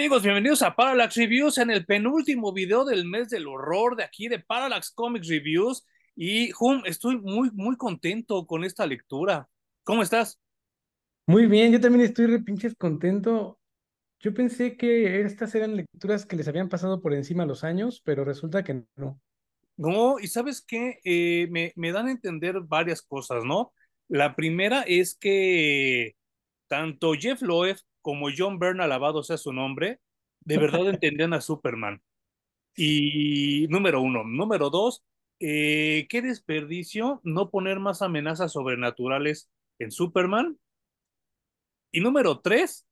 Amigos, bienvenidos a Parallax Reviews en el penúltimo video del mes del horror de aquí de Parallax Comics Reviews. Y Hum, estoy muy, muy contento con esta lectura. ¿Cómo estás? Muy bien, yo también estoy re pinches contento. Yo pensé que estas eran lecturas que les habían pasado por encima los años, pero resulta que no. No, y sabes qué, Eh, me, me dan a entender varias cosas, ¿no? La primera es que tanto Jeff Loeb como John Byrne, alabado sea su nombre, de verdad entendían a Superman. Y número uno. Número dos, eh, qué desperdicio no poner más amenazas sobrenaturales en Superman. Y número tres,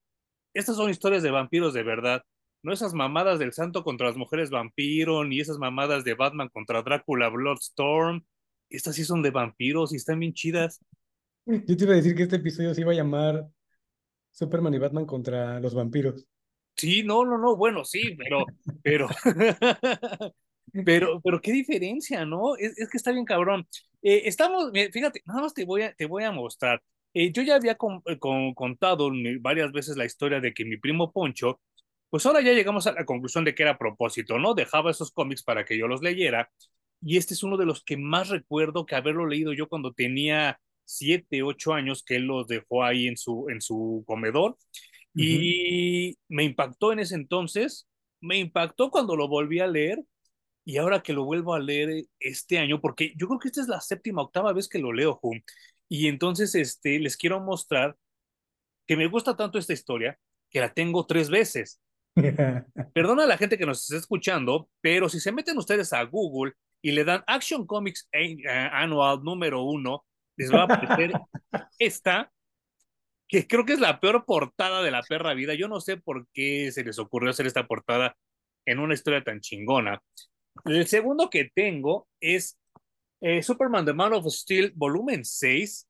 estas son historias de vampiros de verdad. No esas mamadas del santo contra las mujeres vampiro, ni esas mamadas de Batman contra Drácula, Bloodstorm. Estas sí son de vampiros y están bien chidas. Yo te iba a decir que este episodio se iba a llamar Superman y Batman contra los vampiros. Sí, no, no, no, bueno, sí, pero, pero, pero, pero qué diferencia, ¿no? Es, es que está bien cabrón. Eh, estamos, fíjate, nada más te voy a, te voy a mostrar. Eh, yo ya había con, con, contado varias veces la historia de que mi primo Poncho, pues ahora ya llegamos a la conclusión de que era a propósito, ¿no? Dejaba esos cómics para que yo los leyera. Y este es uno de los que más recuerdo que haberlo leído yo cuando tenía siete, ocho años, que él los dejó ahí en su, en su comedor. Y uh -huh. me impactó en ese entonces, me impactó cuando lo volví a leer y ahora que lo vuelvo a leer este año, porque yo creo que esta es la séptima, octava vez que lo leo, Hum. Y entonces este, les quiero mostrar que me gusta tanto esta historia que la tengo tres veces. Perdona a la gente que nos está escuchando, pero si se meten ustedes a Google y le dan Action Comics Annual número uno, les va a aparecer esta, que creo que es la peor portada de la perra vida. Yo no sé por qué se les ocurrió hacer esta portada en una historia tan chingona. El segundo que tengo es eh, Superman The Man of Steel, volumen 6,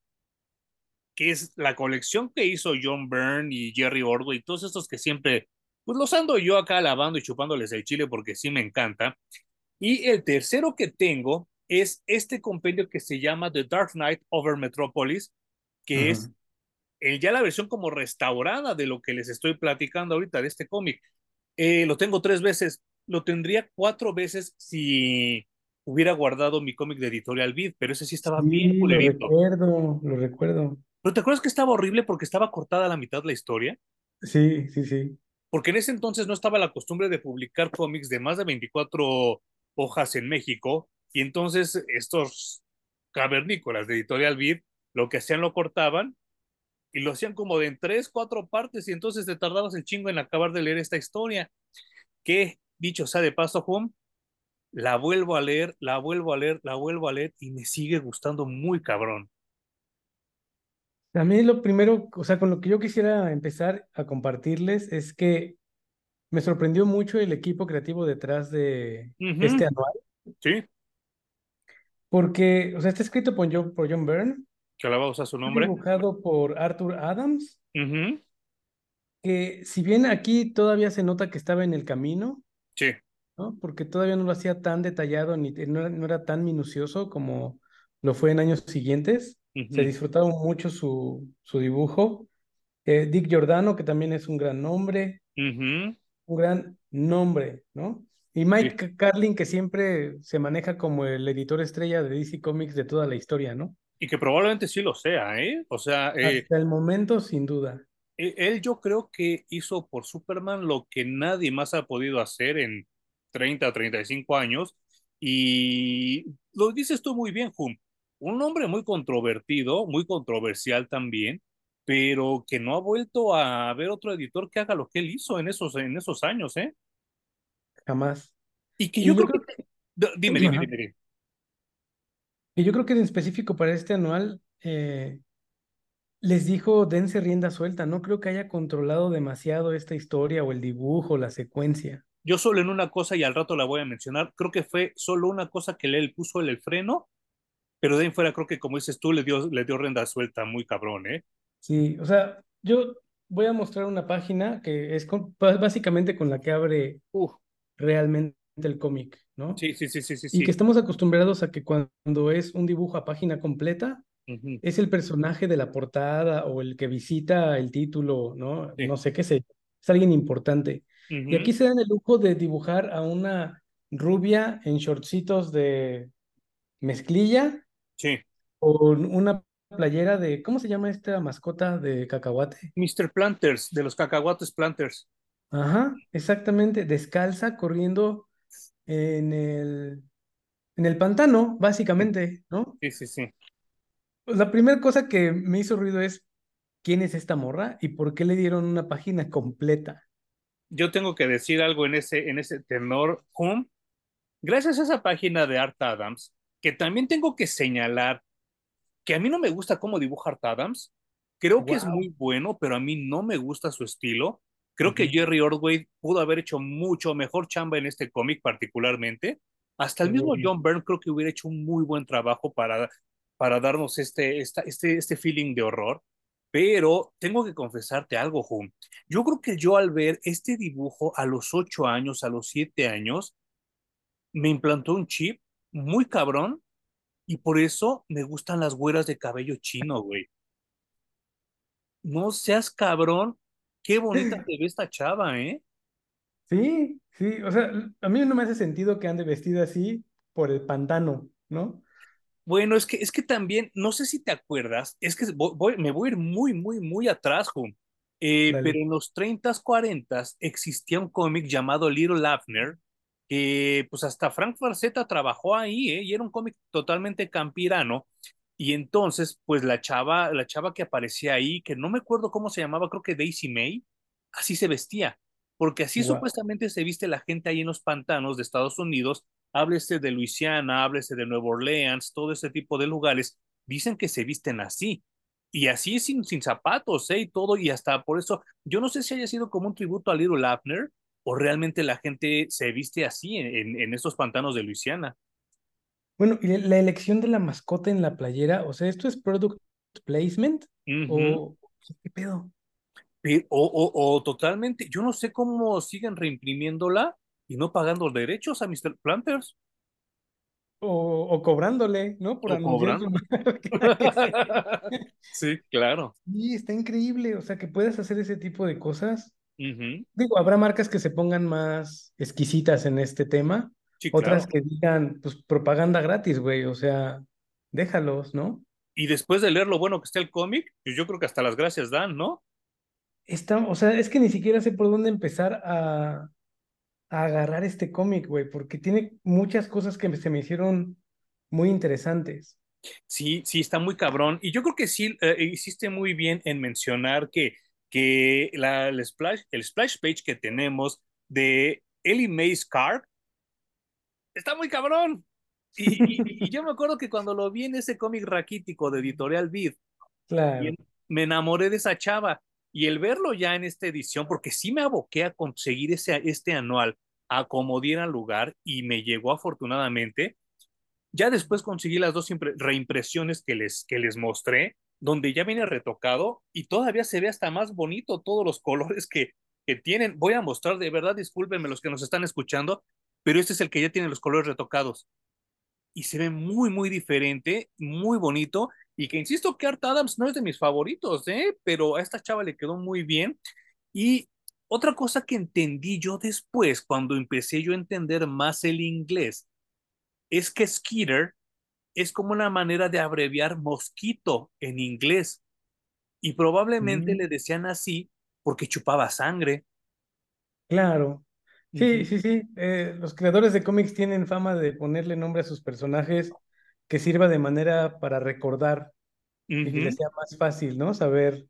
que es la colección que hizo John Byrne y Jerry Ordway, y todos estos que siempre, pues los ando yo acá lavando y chupándoles el chile porque sí me encanta. Y el tercero que tengo es este compendio que se llama The Dark Knight Over Metropolis, que uh -huh. es el, ya la versión como restaurada de lo que les estoy platicando ahorita de este cómic. Eh, lo tengo tres veces, lo tendría cuatro veces si hubiera guardado mi cómic de Editorial Vid, pero ese sí estaba sí, bien culerito. Lo recuerdo, lo recuerdo. ¿Pero te acuerdas que estaba horrible porque estaba cortada a la mitad la historia? Sí, sí, sí. Porque en ese entonces no estaba la costumbre de publicar cómics de más de 24 hojas en México, y entonces estos cavernícolas de Editorial Vid lo que hacían lo cortaban y lo hacían como de en tres, cuatro partes, y entonces te tardabas el chingo en acabar de leer esta historia. Que, dicho sea de paso, Juan, la vuelvo a leer, la vuelvo a leer, la vuelvo a leer y me sigue gustando muy cabrón. A mí lo primero, o sea, con lo que yo quisiera empezar a compartirles es que me sorprendió mucho el equipo creativo detrás de uh -huh. este anual. Sí. Porque, o sea, está escrito por John, por John Byrne. Que alabado sea su nombre. Dibujado por Arthur Adams. Uh -huh. Que si bien aquí todavía se nota que estaba en el camino. Sí. ¿no? Porque todavía no lo hacía tan detallado ni no era, no era tan minucioso como lo fue en años siguientes. Uh -huh. Se disfrutaba mucho su, su dibujo. Eh, Dick Giordano, que también es un gran nombre. Uh -huh. Un gran nombre, ¿no? Y Mike sí. Carlin, que siempre se maneja como el editor estrella de DC Comics de toda la historia, ¿no? Y que probablemente sí lo sea, ¿eh? O sea... Eh, Hasta el momento, sin duda. Él yo creo que hizo por Superman lo que nadie más ha podido hacer en 30 o 35 años. Y lo dices tú muy bien, Hum. Un hombre muy controvertido, muy controversial también, pero que no ha vuelto a ver otro editor que haga lo que él hizo en esos, en esos años, ¿eh? Jamás. Y que yo, y creo, creo, que... que... Dime, dime, dime, dime. Y yo creo que en específico para este anual eh, les dijo dense rienda suelta. No creo que haya controlado demasiado esta historia o el dibujo, la secuencia. Yo solo en una cosa y al rato la voy a mencionar. Creo que fue solo una cosa que él puso el freno, pero de ahí fuera creo que como dices tú le dio, le dio rienda suelta muy cabrón, ¿eh? Sí, o sea, yo voy a mostrar una página que es con, básicamente con la que abre uh, realmente el cómic, ¿no? Sí, sí, sí, sí, sí. Y que estamos acostumbrados a que cuando es un dibujo a página completa, uh -huh. es el personaje de la portada o el que visita el título, ¿no? Sí. No sé qué sé, es alguien importante. Y aquí se dan el lujo de dibujar a una rubia en shortcitos de mezclilla. Sí. Con una playera de, ¿cómo se llama esta mascota de cacahuate? Mr. Planters, de los cacahuates Planters. Ajá, exactamente, descalza, corriendo en el, en el pantano, básicamente, ¿no? Sí, sí, sí. Pues la primera cosa que me hizo ruido es, ¿quién es esta morra y por qué le dieron una página completa? Yo tengo que decir algo en ese, en ese tenor, Home. Gracias a esa página de Art Adams, que también tengo que señalar que a mí no me gusta cómo dibuja Art Adams. Creo que es muy bueno, pero a mí no me gusta su estilo. Creo que Jerry Ordway pudo haber hecho mucho mejor chamba en este cómic particularmente. Hasta el mismo John Byrne creo que hubiera hecho un muy buen trabajo para, para darnos este, esta, este, este feeling de horror. Pero tengo que confesarte algo, Hum. Yo creo que yo al ver este dibujo a los ocho años, a los siete años, me implantó un chip muy cabrón y por eso me gustan las güeras de cabello chino, güey. No seas cabrón. Qué bonita te ve esta chava, ¿eh? Sí, sí. O sea, a mí no me hace sentido que ande vestida así por el pantano, ¿no? Bueno, es que, es que también, no sé si te acuerdas, es que voy, me voy a ir muy, muy, muy atrás, Jun. Eh, pero en los 30s, 40s existía un cómic llamado Little Lafner, que pues hasta Frank Farceta trabajó ahí, ¿eh? y era un cómic totalmente campirano. Y entonces, pues la chava, la chava que aparecía ahí, que no me acuerdo cómo se llamaba, creo que Daisy May, así se vestía, porque así supuestamente se viste la gente ahí en los pantanos de Estados Unidos, háblese de Luisiana, háblese de Nueva Orleans, todo ese tipo de lugares, dicen que se visten así. Y así sin, sin zapatos, ¿eh? Y todo, y hasta por eso, yo no sé si haya sido como un tributo a Little Lafner, o realmente la gente se viste así en, en estos pantanos de Luisiana. Bueno, y la elección de la mascota en la playera, o sea, ¿esto es product placement? ¿O qué pedo? O, o, totalmente, yo no sé cómo siguen reimprimiéndola y no pagando derechos a Mr. Planters. O, o cobrándole, ¿no? Por anunciar sí, claro. Sí, está increíble, o sea, que puedas hacer ese tipo de cosas. Digo, habrá marcas que se pongan más exquisitas en este tema, otras que digan, pues propaganda gratis, güey, o sea, déjalos, ¿no? Y después de leer lo bueno que está el cómic, pues yo creo que hasta las gracias dan, ¿no? Está, o sea, es que ni siquiera sé por dónde empezar a, agarrar este cómic, güey, porque tiene muchas cosas que se me hicieron muy interesantes. Sí, sí, está muy cabrón. Y yo creo que sí eh, hiciste muy bien en mencionar que que la, el, splash, el splash page que tenemos de Ellie Mae Scar está muy cabrón. Y, yo me acuerdo que cuando lo vi en ese cómic raquítico de Editorial Vid, me enamoré de esa chava. Y el verlo ya en esta edición, porque sí me aboqué a conseguir ese, este anual a como diera lugar y me llegó afortunadamente. Ya después conseguí las dos reimpresiones que les, que les mostré donde ya viene retocado y todavía se ve hasta más bonito todos los colores que, que tienen. Voy a mostrar, de verdad, discúlpenme los que nos están escuchando, pero este es el que ya tiene los colores retocados. Y se ve muy, muy diferente, muy bonito. Y que insisto que Art Adams no es de mis favoritos, ¿eh? pero a esta chava le quedó muy bien. Y otra cosa que entendí yo después, cuando empecé yo a entender más el inglés, es que Skeeter es como una manera de abreviar mosquito en inglés. Y probablemente mm. le decían así porque chupaba sangre. Claro. Sí, sí, sí. Eh, los creadores de cómics tienen fama de ponerle nombre a sus personajes que sirva de manera para recordar y que les sea más fácil, ¿no? Saber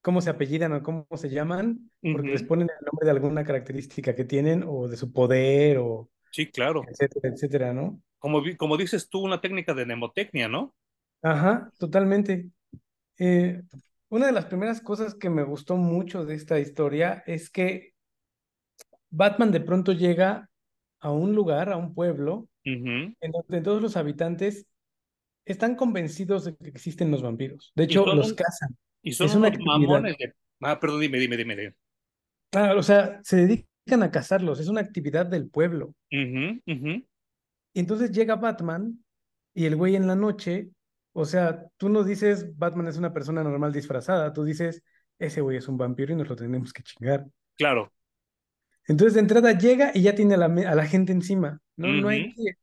cómo se apellidan o cómo se llaman, porque les ponen el nombre de alguna característica que tienen o de su poder o... Sí, claro. Etcétera, etcétera, ¿no? como, como dices tú, una técnica de mnemotecnia, ¿no? Ajá, totalmente. Eh, una de las primeras cosas que me gustó mucho de esta historia es que Batman de pronto llega a un lugar, a un pueblo, en donde todos los habitantes están convencidos de que existen los vampiros. De hecho, los cazan. Y son unos mamones Ah, perdón, dime, dime, dime. Claro, o sea, se dedican a cazarlos, es una actividad del pueblo. Y entonces llega Batman y el güey en la noche, o sea, tú no dices Batman es una persona normal disfrazada, tú dices ese güey es un vampiro y nos lo tenemos que chingar. Claro. Entonces de entrada llega y ya tiene a la, a la gente encima. No, no hay que,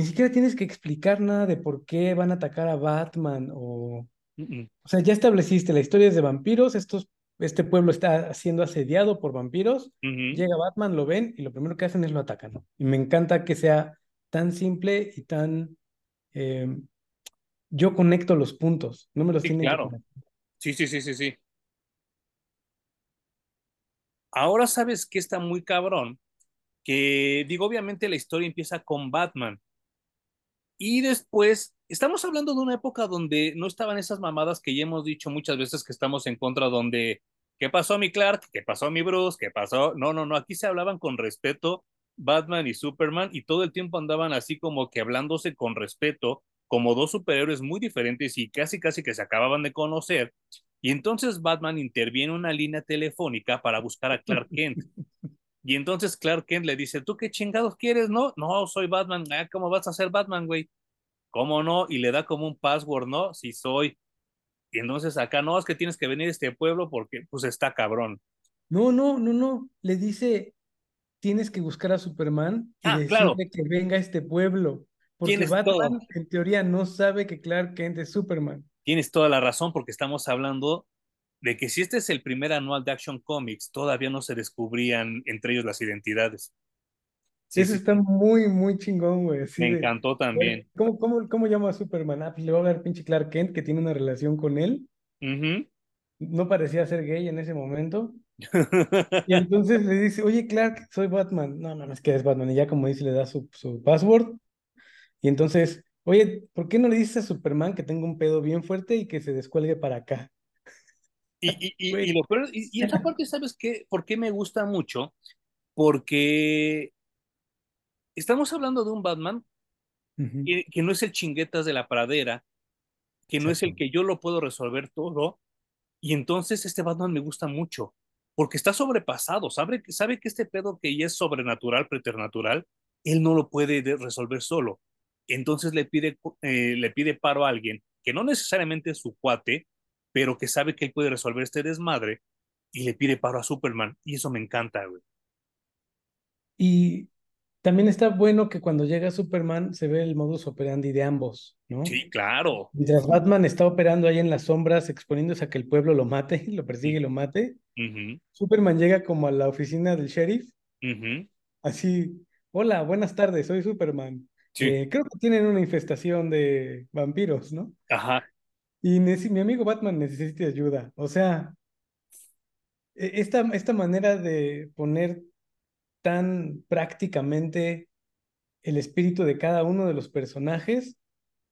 ni siquiera tienes que explicar nada de por qué van a atacar a Batman o... O sea, ya estableciste, la historia es de vampiros, estos, este pueblo está siendo asediado por vampiros, llega Batman, lo ven y lo primero que hacen es lo atacan. Y me encanta que sea tan simple y tan... Em, yo conecto los puntos, no me los sí, tienen claro. Sí, sí, sí, sí, sí. Ahora sabes que está muy cabrón, que digo, obviamente la historia empieza con Batman, y después, estamos hablando de una época donde no estaban esas mamadas que ya hemos dicho muchas veces que estamos en contra, donde, ¿qué pasó mi Clark? ¿Qué pasó mi Bruce? ¿Qué pasó? No, no, no, aquí se hablaban con respeto Batman y Superman y todo el tiempo andaban así como que hablándose con respeto, como dos superhéroes muy diferentes y casi casi que se acababan de conocer. Y entonces Batman interviene en una línea telefónica para buscar a Clark Kent. Y entonces Clark Kent le dice, ¿tú qué chingados quieres? No, no, soy Batman. Ah, ¿Cómo vas a ser Batman, güey? ¿Cómo no? Y le da como un password, ¿no? Si soy. Y entonces acá no, es que tienes que venir a este pueblo porque pues está cabrón. No, no, no, no. Le dice, tienes que buscar a Superman y ah, decirle que venga a este pueblo. Porque Batman en teoría no sabe que Clark Kent es Superman. Tienes toda la razón porque estamos hablando de que si este es el primer anual de Action Comics, todavía no se descubrían entre ellos las identidades. Eso está muy, muy chingón, güey. Me encantó también. ¿Cómo, cómo, cómo llama a Superman? Ah, pues le va a ver pinche Clark Kent que tiene una relación con él. No parecía ser gay en ese momento. y entonces le dice, oye Clark, soy Batman. No, no, no es que es Batman. Y ya como dice, le da su, su password. Y entonces, oye, ¿por qué no le dices a Superman que tengo un pedo bien fuerte y que se descuelgue para acá? Y, y, y, esa parte, ¿sabes qué? ¿Por qué me gusta mucho? Porque estamos hablando de un Batman que, no es el chinguetas de la pradera, que no es el que yo lo puedo resolver todo. Y entonces este Batman me gusta mucho, porque está sobrepasado, sabe, sabe que este pedo que ya es sobrenatural, preternatural, él no lo puede resolver solo. Entonces le pide, eh, le pide paro a alguien que no necesariamente es su cuate, pero que sabe que él puede resolver este desmadre y le pide paro a Superman. Y eso me encanta, güey. Y también está bueno que cuando llega Superman se ve el modus operandi de ambos, ¿no? Sí, claro. Mientras Batman está operando ahí en las sombras, exponiéndose a que el pueblo lo mate, lo persigue y lo mate, Superman llega como a la oficina del sheriff, así, hola, buenas tardes, soy Superman. Eh, creo que tienen una infestación de vampiros, ¿no? Ajá. Y mi amigo Batman necesita ayuda. O sea, e, esta, esta manera de poner tan prácticamente el espíritu de cada uno de los personajes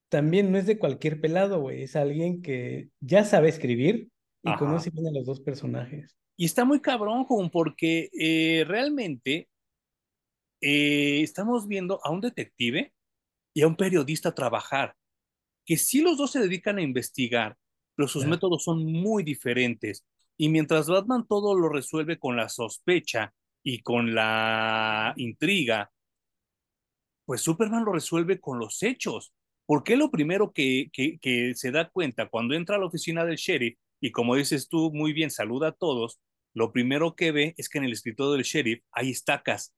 también no es de cualquier pelado, güey. Es alguien que ya sabe escribir y conoce bien a los dos personajes. Y está muy cabrón, porque eh, realmente eh, estamos viendo a un detective y a un periodista trabajar que sí los dos se dedican a investigar, pero sus métodos son muy diferentes. Y mientras Batman todo lo resuelve con la sospecha y con la intriga, pues Superman lo resuelve con los hechos. Porque lo primero que, que, que se da cuenta cuando entra a la oficina del sheriff y como dices tú muy bien, saluda a todos, lo primero que ve es que en el escritorio del sheriff hay estacas.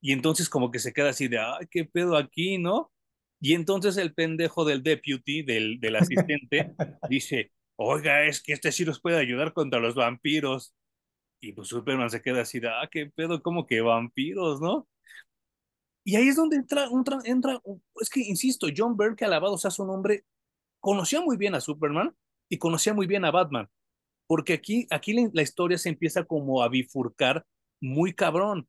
Y entonces como que se queda así de, ay, qué pedo aquí, ¿no? Y entonces el pendejo del deputy, del, del asistente, dice, oiga, es que este sí nos puede ayudar contra los vampiros. Y pues Superman se queda así, ah, qué pedo, como que vampiros, ¿no? Y ahí es donde entra, entra, es que insisto, John Byrne, que alabado sea su nombre, conocía muy bien a Superman y conocía muy bien a Batman, porque aquí, aquí la historia se empieza como a bifurcar muy cabrón.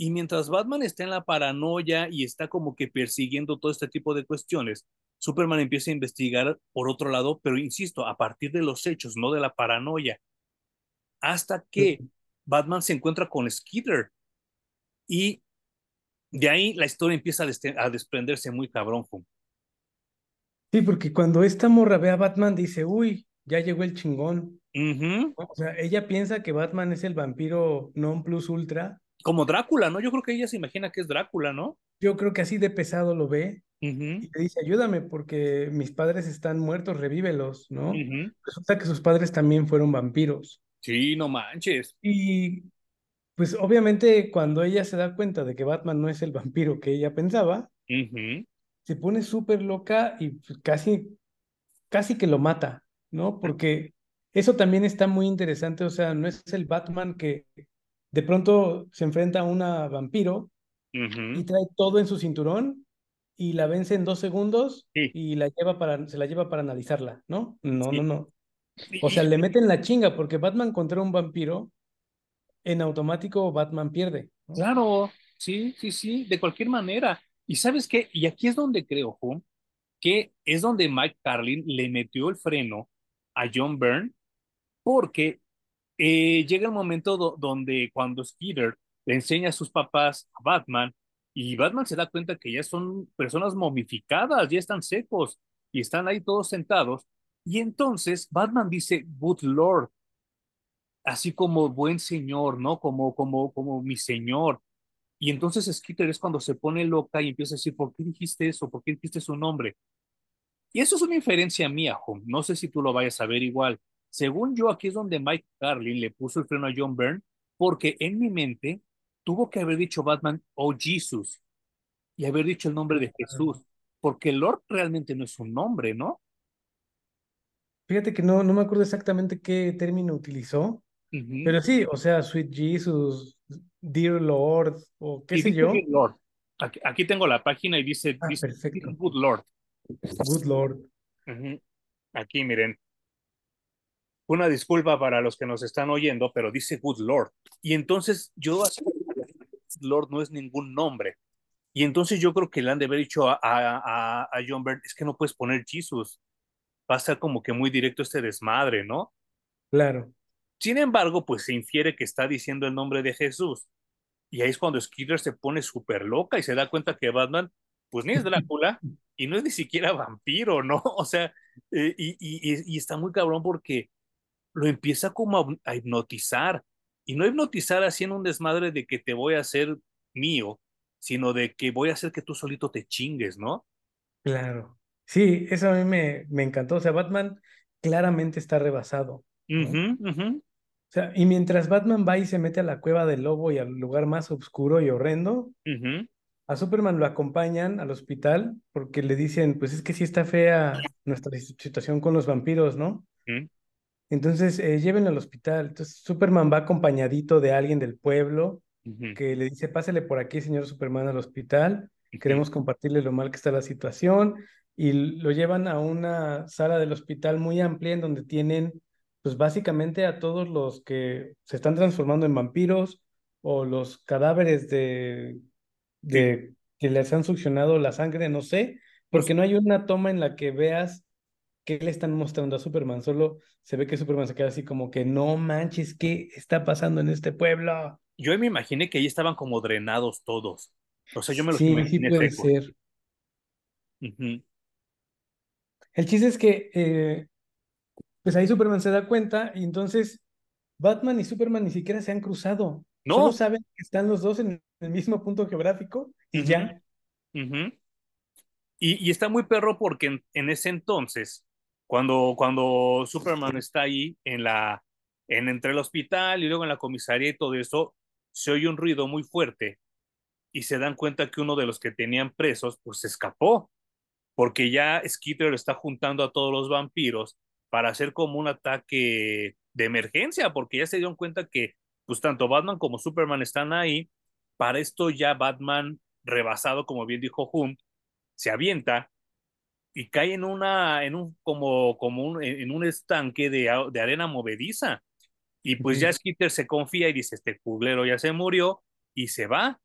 Y mientras Batman está en la paranoia y está como que persiguiendo todo este tipo de cuestiones, Superman empieza a investigar por otro lado, pero insisto, a partir de los hechos, no de la paranoia. Hasta que Batman se encuentra con Skeeter. Y de ahí la historia empieza a, desprenderse muy cabrón. Sí, porque cuando esta morra ve a Batman dice, uy, ya llegó el chingón. O sea, ella piensa que Batman es el vampiro non plus ultra como Drácula, ¿no? Yo creo que ella se imagina que es Drácula, ¿no? Yo creo que así de pesado lo ve y le dice, ayúdame porque mis padres están muertos, revívelos, ¿no? Resulta que sus padres también fueron vampiros. Sí, no manches. Y Pues obviamente cuando ella se da cuenta de que Batman no es el vampiro que ella pensaba, se pone súper loca y pues, casi, casi que lo mata, ¿no? Porque eso también está muy interesante, o sea, no es el Batman que de pronto se enfrenta a una vampiro y trae todo en su cinturón y la vence en dos segundos y la lleva para, se la lleva para analizarla, ¿no? No, no, no. O sea, le meten la chinga porque Batman contra un vampiro en automático Batman pierde. Claro, sí, sí, sí, de cualquier manera. Y sabes qué, y aquí es donde creo, que es donde Mike Carlin le metió el freno a John Byrne, porque eh, llega el momento donde cuando Skeeter le enseña a sus papás a Batman, y Batman se da cuenta que ya son personas momificadas, ya están secos, y están ahí todos sentados, y entonces Batman dice, Good Lord, así como buen señor, ¿no? Como, como, como mi señor. Y entonces Skitter es cuando se pone loca y empieza a decir, ¿por qué dijiste eso? ¿Por qué dijiste su nombre? Y eso es una inferencia mía, Home. No sé si tú lo vayas a ver igual. Según yo, aquí es donde Mike Carlin le puso el freno a John Byrne, porque en mi mente tuvo que haber dicho Batman, oh Jesus, y haber dicho el nombre de Jesús, porque Lord realmente no es un nombre, ¿no? Fíjate que no, no me acuerdo exactamente qué término utilizó, pero sí, o sea, Sweet Jesus, Dear Lord, o qué sé yo. Lord. Aquí, tengo la página y dice, ah, perfecto. Good Lord. Good Lord. Aquí, miren. Una disculpa para los que nos están oyendo, pero dice Good Lord. Y entonces yo, Lord no es ningún nombre. Y entonces yo creo que le han de haber dicho a, a, a John Byrne, es que no puedes poner Jesus. Va a ser como que muy directo este desmadre, ¿no? Claro. Sin embargo, pues se infiere que está diciendo el nombre de Jesús. Y ahí es cuando Skeeter se pone súper loca y se da cuenta que Batman, pues ni es Drácula y no es ni siquiera vampiro, ¿no? O sea, eh, y, y, está muy cabrón porque lo empieza como a, hipnotizar. Y no hipnotizar así en un desmadre de que te voy a hacer mío, sino de que voy a hacer que tú solito te chingues, ¿no? Claro. Sí, eso a mí me, me encantó. O sea, Batman claramente está rebasado. O sea, y mientras Batman va y se mete a la cueva del lobo y al lugar más oscuro y horrendo, a Superman lo acompañan al hospital porque le dicen, pues es que sí está fea nuestra situación con los vampiros, ¿no? Entonces, eh, llévenlo al hospital. Entonces, Superman va acompañadito de alguien del pueblo que le dice, pásele por aquí, señor Superman, al hospital. Queremos compartirle lo mal que está la situación. Y lo llevan a una sala del hospital muy amplia en donde tienen pues básicamente a todos los que se están transformando en vampiros o los cadáveres de, de que les han succionado la sangre, no sé, porque no hay una toma en la que veas qué le están mostrando a Superman, solo se ve que Superman se queda así como que no manches, ¿qué está pasando en este pueblo? Yo me imaginé que ahí estaban como drenados todos. O sea, yo me lo sí, Sí, puede ser. El chiste es que eh, pues ahí Superman se da cuenta y entonces Batman y Superman ni siquiera se han cruzado. No. Solo saben que están los dos en el mismo punto geográfico y ya. y, está muy perro porque en, ese entonces, cuando, cuando Superman está ahí en la, en entre el hospital y luego en la comisaría y todo eso, se oye un ruido muy fuerte y se dan cuenta que uno de los que tenían presos pues se escapó porque ya Skeeter está juntando a todos los vampiros para hacer como un ataque de emergencia, porque ya se dieron cuenta que pues tanto Batman como Superman están ahí. Para esto ya Batman, rebasado, como bien dijo Hume, se avienta y cae en una, en un, como, como un, en un estanque de, de arena movediza. Y pues ya Skitter se confía y dice, este cuglero ya se murió y se va.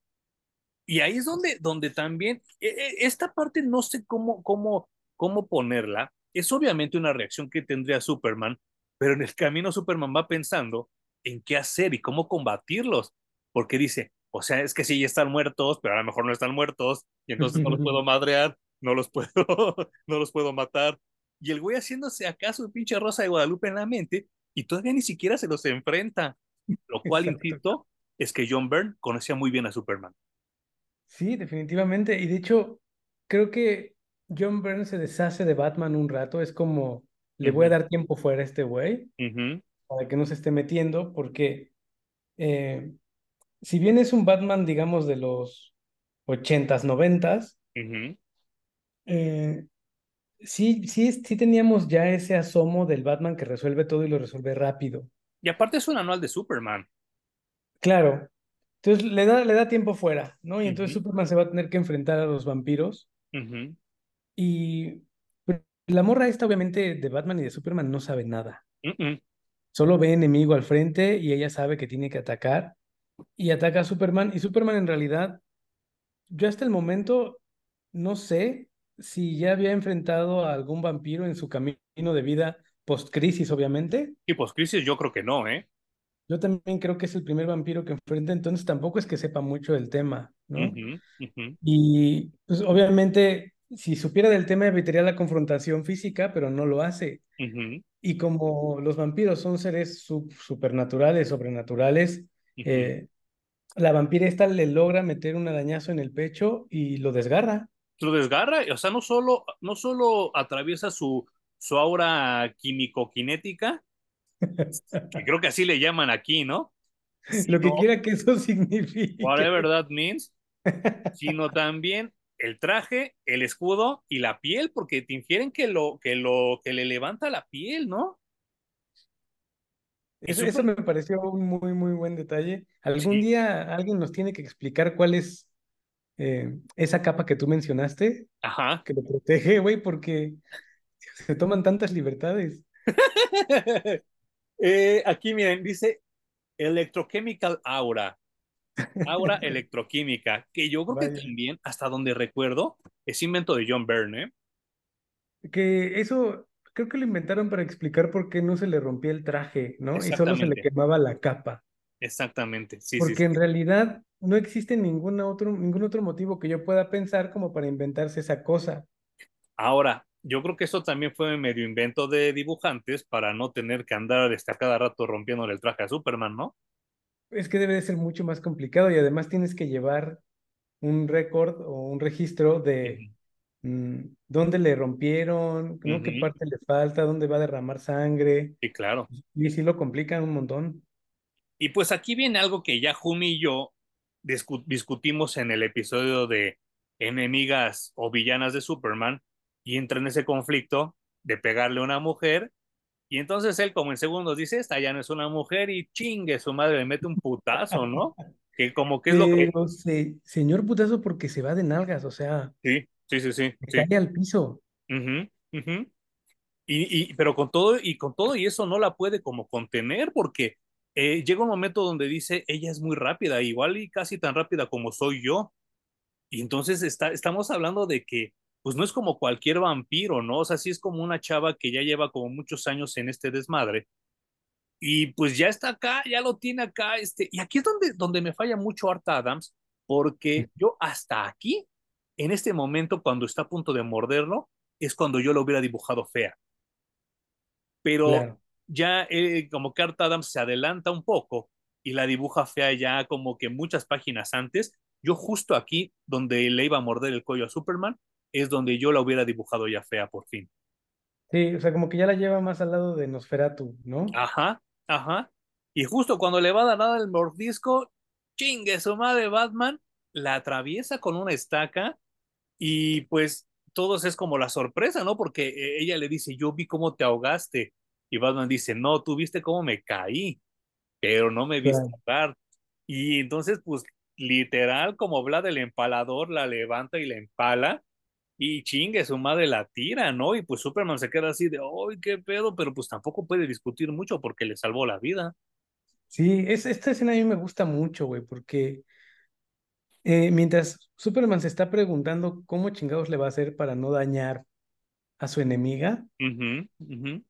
Y ahí es donde, donde también, e, e, esta parte no sé cómo, cómo, cómo ponerla, es obviamente una reacción que tendría Superman, pero en el camino Superman va pensando en qué hacer y cómo combatirlos, porque dice, o sea, es que sí, ya están muertos, pero a lo mejor no están muertos, y entonces no los puedo madrear, no los puedo, no los puedo matar. Y el güey haciéndose acaso un pinche Rosa de Guadalupe en la mente, y todavía ni siquiera se los enfrenta. Lo cual, insisto, es que John Byrne conocía muy bien a Superman. Sí, definitivamente. Y de hecho, creo que John Byrne se deshace de Batman un rato, es como, le voy a dar tiempo fuera a este güey, para que no se esté metiendo, porque eh, si bien es un Batman, digamos, de los ochentas, noventas, eh, sí, sí, sí teníamos ya ese asomo del Batman que resuelve todo y lo resuelve rápido. Y aparte es un anual de Superman. Claro. Entonces le da, le da tiempo fuera, ¿no? Y entonces Superman se va a tener que enfrentar a los vampiros. Y pues, la morra esta, obviamente, de Batman y de Superman no sabe nada. Solo ve enemigo al frente y ella sabe que tiene que atacar. Y ataca a Superman. Y Superman en realidad, yo hasta el momento no sé si ya había enfrentado a algún vampiro en su camino de vida post-crisis, obviamente. Y post-crisis yo creo que no, ¿eh? Yo también creo que es el primer vampiro que enfrenta, entonces tampoco es que sepa mucho del tema, ¿no? Y pues obviamente, si supiera del tema evitaría la confrontación física, pero no lo hace. Y como los vampiros son seres supernaturales, sobrenaturales, eh, la vampira esta le logra meter un arañazo en el pecho y lo desgarra lo desgarra, o sea, no solo, no solo atraviesa su, su aura químico-kinética, que creo que así le llaman aquí, ¿no? lo que quiera que eso signifique. Whatever that means, sino también el traje, el escudo y la piel, porque te infieren que lo, que lo, que le levanta la piel, ¿no? Eso, eso me pareció un muy, muy buen detalle. Algún día alguien nos tiene que explicar cuál es eh, esa capa que tú mencionaste, Ajá. que lo protege, güey, porque se toman tantas libertades. Eh, aquí miren, dice Electrochemical Aura. Aura electroquímica, que yo creo que también, hasta donde recuerdo, es invento de John Byrne. Que eso creo que lo inventaron para explicar por qué no se le rompía el traje, ¿no? Y solo se le quemaba la capa. Exactamente, sí, Porque en realidad no existe ningún otro, ningún otro motivo que yo pueda pensar como para inventarse esa cosa. Ahora, yo creo que eso también fue medio invento de dibujantes para no tener que andar este, a cada rato rompiéndole el traje a Superman, ¿no? Es que debe de ser mucho más complicado y además tienes que llevar un récord o un registro de mm, dónde le rompieron, ¿no? qué parte le falta, dónde va a derramar sangre. Sí, claro. Y sí lo complican un montón. Y pues aquí viene algo que ya Jumi y yo discutimos en el episodio de enemigas o villanas de Superman y entra en ese conflicto de pegarle a una mujer y entonces él como en segundos dice, esta ya no es una mujer y chingue, su madre le mete un putazo, ¿no? Que como que es lo que... señor putazo porque se va de nalgas, o sea... Sí, sí, sí, sí. Cae al piso. Y, y, pero con todo y con todo y eso no la puede como contener porque eh, llega un momento donde dice, ella es muy rápida, igual y casi tan rápida como soy yo. Y entonces está, estamos hablando de que, pues no es como cualquier vampiro, ¿no? O sea, sí es como una chava que ya lleva como muchos años en este desmadre. Y pues ya está acá, ya lo tiene acá, este, y aquí es donde, donde me falla mucho Art Adams, porque yo hasta aquí, en este momento, cuando está a punto de morderlo, es cuando yo lo hubiera dibujado fea. Pero ya eh, como que Art Adams se adelanta un poco y la dibuja fea ya como que muchas páginas antes. Yo justo aquí, donde le iba a morder el cuello a Superman, es donde yo la hubiera dibujado ya fea por fin. Sí, o sea, como que ya la lleva más al lado de Nosferatu, ¿no? Ajá, ajá. Y justo cuando le va a dar nada el mordisco, chingue su madre Batman, la atraviesa con una estaca y pues todos es como la sorpresa, ¿no? Porque eh, ella le dice, yo vi cómo te ahogaste y Batman dice, no, tú viste cómo me caí, pero no me viste ahogar. Y entonces, pues, literal, como Vlad el empalador la levanta y la empala, y chingue, su madre la tira, ¿no? Y pues Superman se queda así de, ¡ay, qué pedo! Pero pues tampoco puede discutir mucho porque le salvó la vida. Sí, es, esta escena a mí me gusta mucho, güey, porque eh, mientras Superman se está preguntando cómo chingados le va a hacer para no dañar a su enemiga,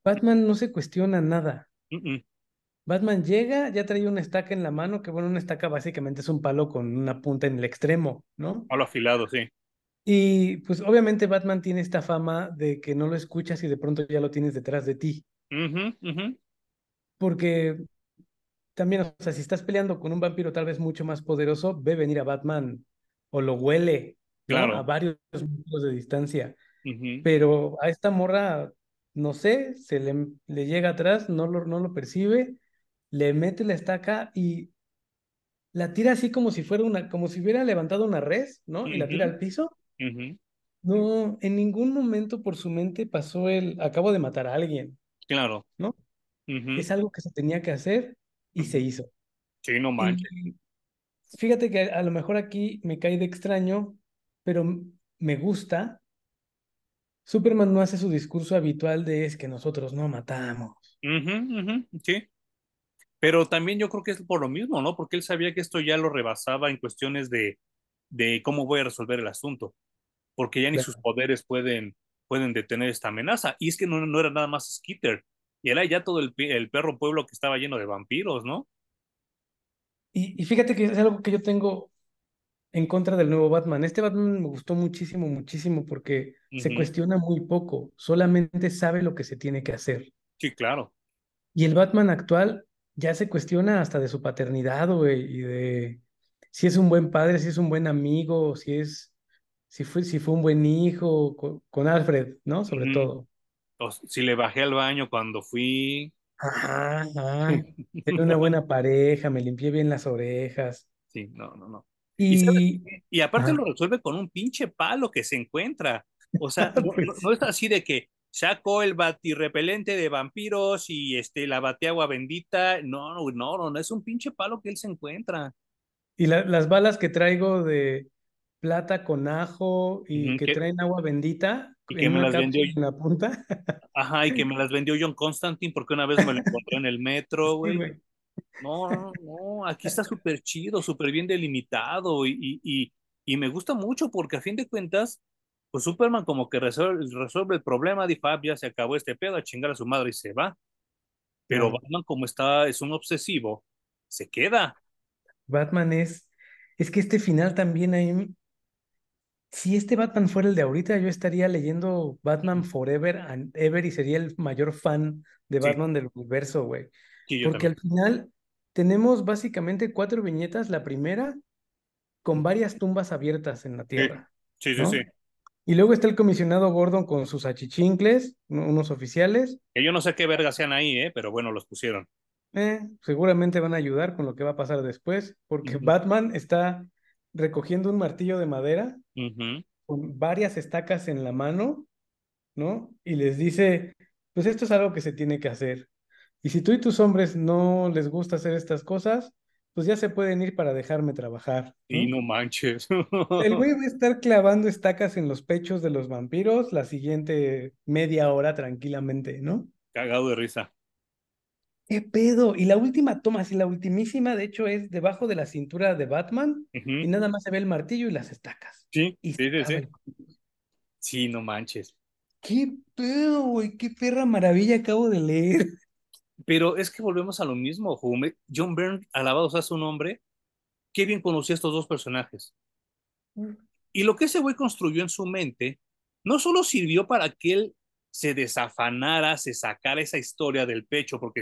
Batman no se cuestiona nada. Batman llega, ya trae una estaca en la mano, que bueno, una estaca básicamente es un palo con una punta en el extremo, ¿no? Palo afilado, sí. Y pues obviamente Batman tiene esta fama de que no lo escuchas y de pronto ya lo tienes detrás de ti. Porque también, o sea, si estás peleando con un vampiro tal vez mucho más poderoso, ve venir a Batman o lo huele a varios metros de distancia. Pero a esta morra, no sé, se le, le llega atrás, no lo, no lo percibe, le mete la estaca y la tira así como si fuera una, como si hubiera levantado una res, ¿no? Y la tira al piso. No, en ningún momento por su mente pasó el, acabo de matar a alguien. Claro. ¿No? Es algo que se tenía que hacer y se hizo. Sí, no manches. fíjate que a lo mejor aquí me cae de extraño, pero me gusta. Superman no hace su discurso habitual de es que nosotros no matamos. sí. Pero también yo creo que es por lo mismo, ¿no? Porque él sabía que esto ya lo rebasaba en cuestiones de, de cómo voy a resolver el asunto. Porque ya ni sus poderes pueden, pueden detener esta amenaza. Y es que no, no era nada más Skitter. Y era ya todo el, el perro pueblo que estaba lleno de vampiros, ¿no? Y, y, fíjate que es algo que yo tengo en contra del nuevo Batman. Este Batman me gustó muchísimo, muchísimo porque se cuestiona muy poco, solamente sabe lo que se tiene que hacer. Sí, claro. Y el Batman actual ya se cuestiona hasta de su paternidad, güey, y de si es un buen padre, si es un buen amigo, si es, si fue, si fue un buen hijo, con, Alfred, ¿no? Sobre todo. O si le bajé al baño cuando fui. Ajá, ajá. Era una buena pareja, me limpié bien las orejas. Sí, no, no, no. Y, y, aparte lo resuelve con un pinche palo que se encuentra. O sea, no, pues no, es así de que sacó el batirrepelente de vampiros y este, la bateagua bendita. No, no, no, no, es un pinche palo que él se encuentra. Y las balas que traigo de plata con ajo y que traen agua bendita y que me las vendió en la punta. Ajá, y que me las vendió John Constantine porque una vez me la encontré en el metro, güey. No, no, no, aquí está súper chido, súper bien delimitado y, y, y me gusta mucho porque a fin de cuentas pues Superman como que resuelve, el problema, dijo, ah, ya se acabó este pedo, a chingar a su madre y se va. Pero Batman como está, es un obsesivo, se queda. Batman es, es que este final también hay, si este Batman fuera el de ahorita, yo estaría leyendo Batman Forever and Ever y sería el mayor fan de Batman del universo, güey. Porque al final tenemos básicamente cuatro viñetas, la primera con varias tumbas abiertas en la Tierra. Sí, sí, sí. Y luego está el comisionado Gordon con sus achichincles, unos oficiales. Que yo no sé qué verga sean ahí, ¿eh? pero bueno, los pusieron. Eh, seguramente van a ayudar con lo que va a pasar después, porque Batman está recogiendo un martillo de madera con varias estacas en la mano, ¿no? Y les dice, pues esto es algo que se tiene que hacer. Y si tú y tus hombres no les gusta hacer estas cosas, pues ya se pueden ir para dejarme trabajar. Y no manches. El güey va a estar clavando estacas en los pechos de los vampiros la siguiente media hora tranquilamente, ¿no? Cagado de risa. ¿Qué pedo? Y la última toma, sí, la ultimísima, de hecho, es debajo de la cintura de Batman y nada más se ve el martillo y las estacas. Sí, sí, sí, sí. Sí, no manches. ¿Qué pedo, güey? ¿Qué perra maravilla acabo de leer? Pero es que volvemos a lo mismo, John Byrne, alabado sea su nombre, qué bien conocía a estos dos personajes. Mm. Y lo que ese güey construyó en su mente no solo sirvió para que él se desafanara, se sacara esa historia del pecho, porque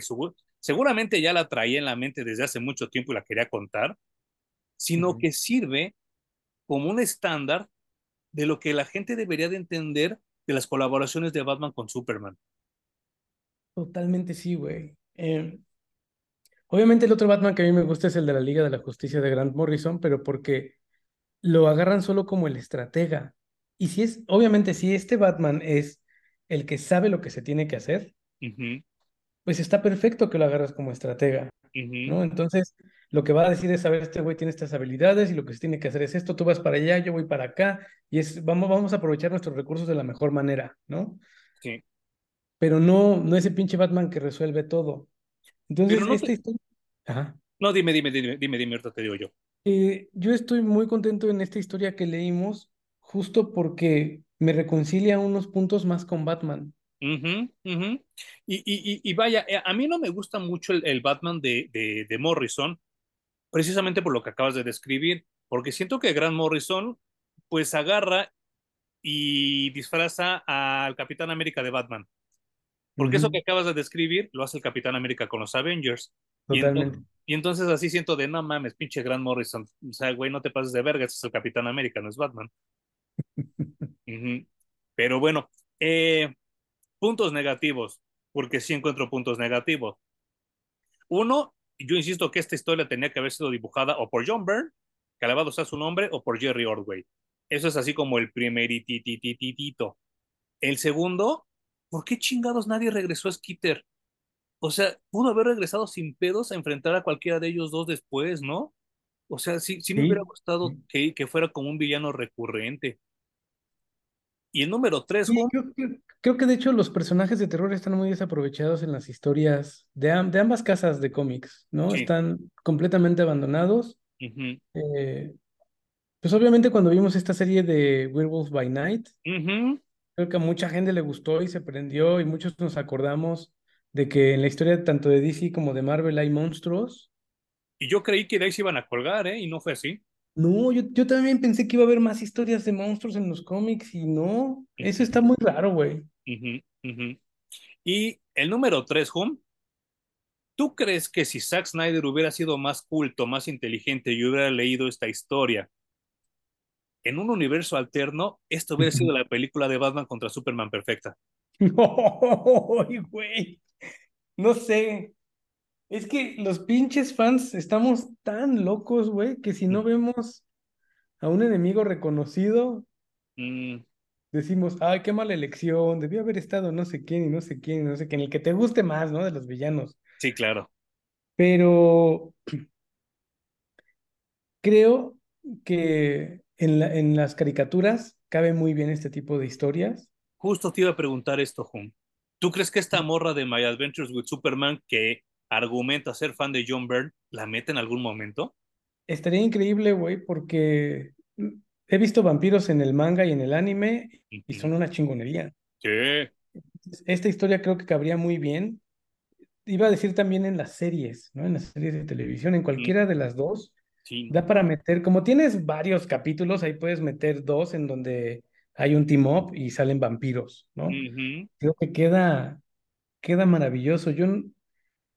seguramente ya la traía en la mente desde hace mucho tiempo y la quería contar, sino que sirve como un estándar de lo que la gente debería de entender de las colaboraciones de Batman con Superman. Totalmente sí, güey. Em, obviamente el otro Batman que a mí me gusta es el de la Liga de la Justicia de Grant Morrison, pero porque lo agarran solo como el estratega. Y si es, obviamente, si este Batman es el que sabe lo que se tiene que hacer, pues está perfecto que lo agarras como estratega, ¿no? Entonces, lo que va a decir es, a ver, este güey tiene estas habilidades y lo que se tiene que hacer es esto, tú vas para allá, yo voy para acá, y es, vamos, vamos a aprovechar nuestros recursos de la mejor manera, ¿no? Sí pero no, no ese pinche Batman que resuelve todo. Entonces, no esta historia... Ajá. No, dime, dime, dime, dime, dime, ahorita te digo yo. Eh, yo estoy muy contento en esta historia que leímos, justo porque me reconcilia unos puntos más con Batman. Y, y, y, vaya, eh, a mí no me gusta mucho el, Batman de, de, de, Morrison, precisamente por lo que acabas de describir, porque siento que Grant Morrison, pues agarra y disfraza al Capitán América de Batman. Porque eso que acabas de describir lo hace el Capitán América con los Avengers. Totalmente. Y, entonces, así siento de, no mames, pinche Grant Morrison. O sea, güey, no te pases de verga, es el Capitán América, no es Batman. Pero bueno, eh, puntos negativos, porque sí encuentro puntos negativos. Uno, yo insisto que esta historia tenía que haber sido dibujada o por John Byrne, que alabado sea su nombre, o por Jerry Ordway. Eso es así como el primerititititito. El segundo, ¿por qué chingados nadie regresó a Skitter? O sea, pudo haber regresado sin pedos a enfrentar a cualquiera de ellos dos después, ¿no? O sea, sí, sí me hubiera gustado que, que fuera como un villano recurrente. Y el número tres, sí, creo, creo, que de hecho los personajes de terror están muy desaprovechados en las historias de, de ambas casas de cómics, ¿no? Están completamente abandonados. eh, pues obviamente cuando vimos esta serie de Werewolf by Night, creo que a mucha gente le gustó y se prendió y muchos nos acordamos de que en la historia tanto de DC como de Marvel hay monstruos. Y yo creí que de ahí se iban a colgar, ¿eh? Y no fue así. No, yo, yo también pensé que iba a haber más historias de monstruos en los cómics y no, eso está muy raro, güey. Y el número tres, Hum, ¿tú crees que si Zack Snyder hubiera sido más culto, más inteligente y hubiera leído esta historia, en un universo alterno, esto hubiera sido la película de Batman contra Superman perfecta? No, güey, no sé, es que los pinches fans estamos tan locos, güey, que si no vemos a un enemigo reconocido, mm. decimos, ay, qué mala elección, debió haber estado no sé quién y no sé quién, no sé quién, el que te guste más, ¿no? De los villanos. Sí, claro. Pero creo que en, en las caricaturas cabe muy bien este tipo de historias. Justo te iba a preguntar esto, Jun. ¿Tú crees que esta morra de My Adventures with Superman, que argumenta ser fan de John Byrne, ¿la mete en algún momento? Estaría increíble, güey, porque he visto vampiros en el manga y en el anime y son una chingonería. Sí. Esta historia creo que cabría muy bien. Iba a decir también en las series, ¿no? En las series de televisión, en cualquiera de las dos. Sí. Da para meter, como tienes varios capítulos, ahí puedes meter dos en donde hay un team up y salen vampiros, ¿no? Creo que queda, queda maravilloso. Yo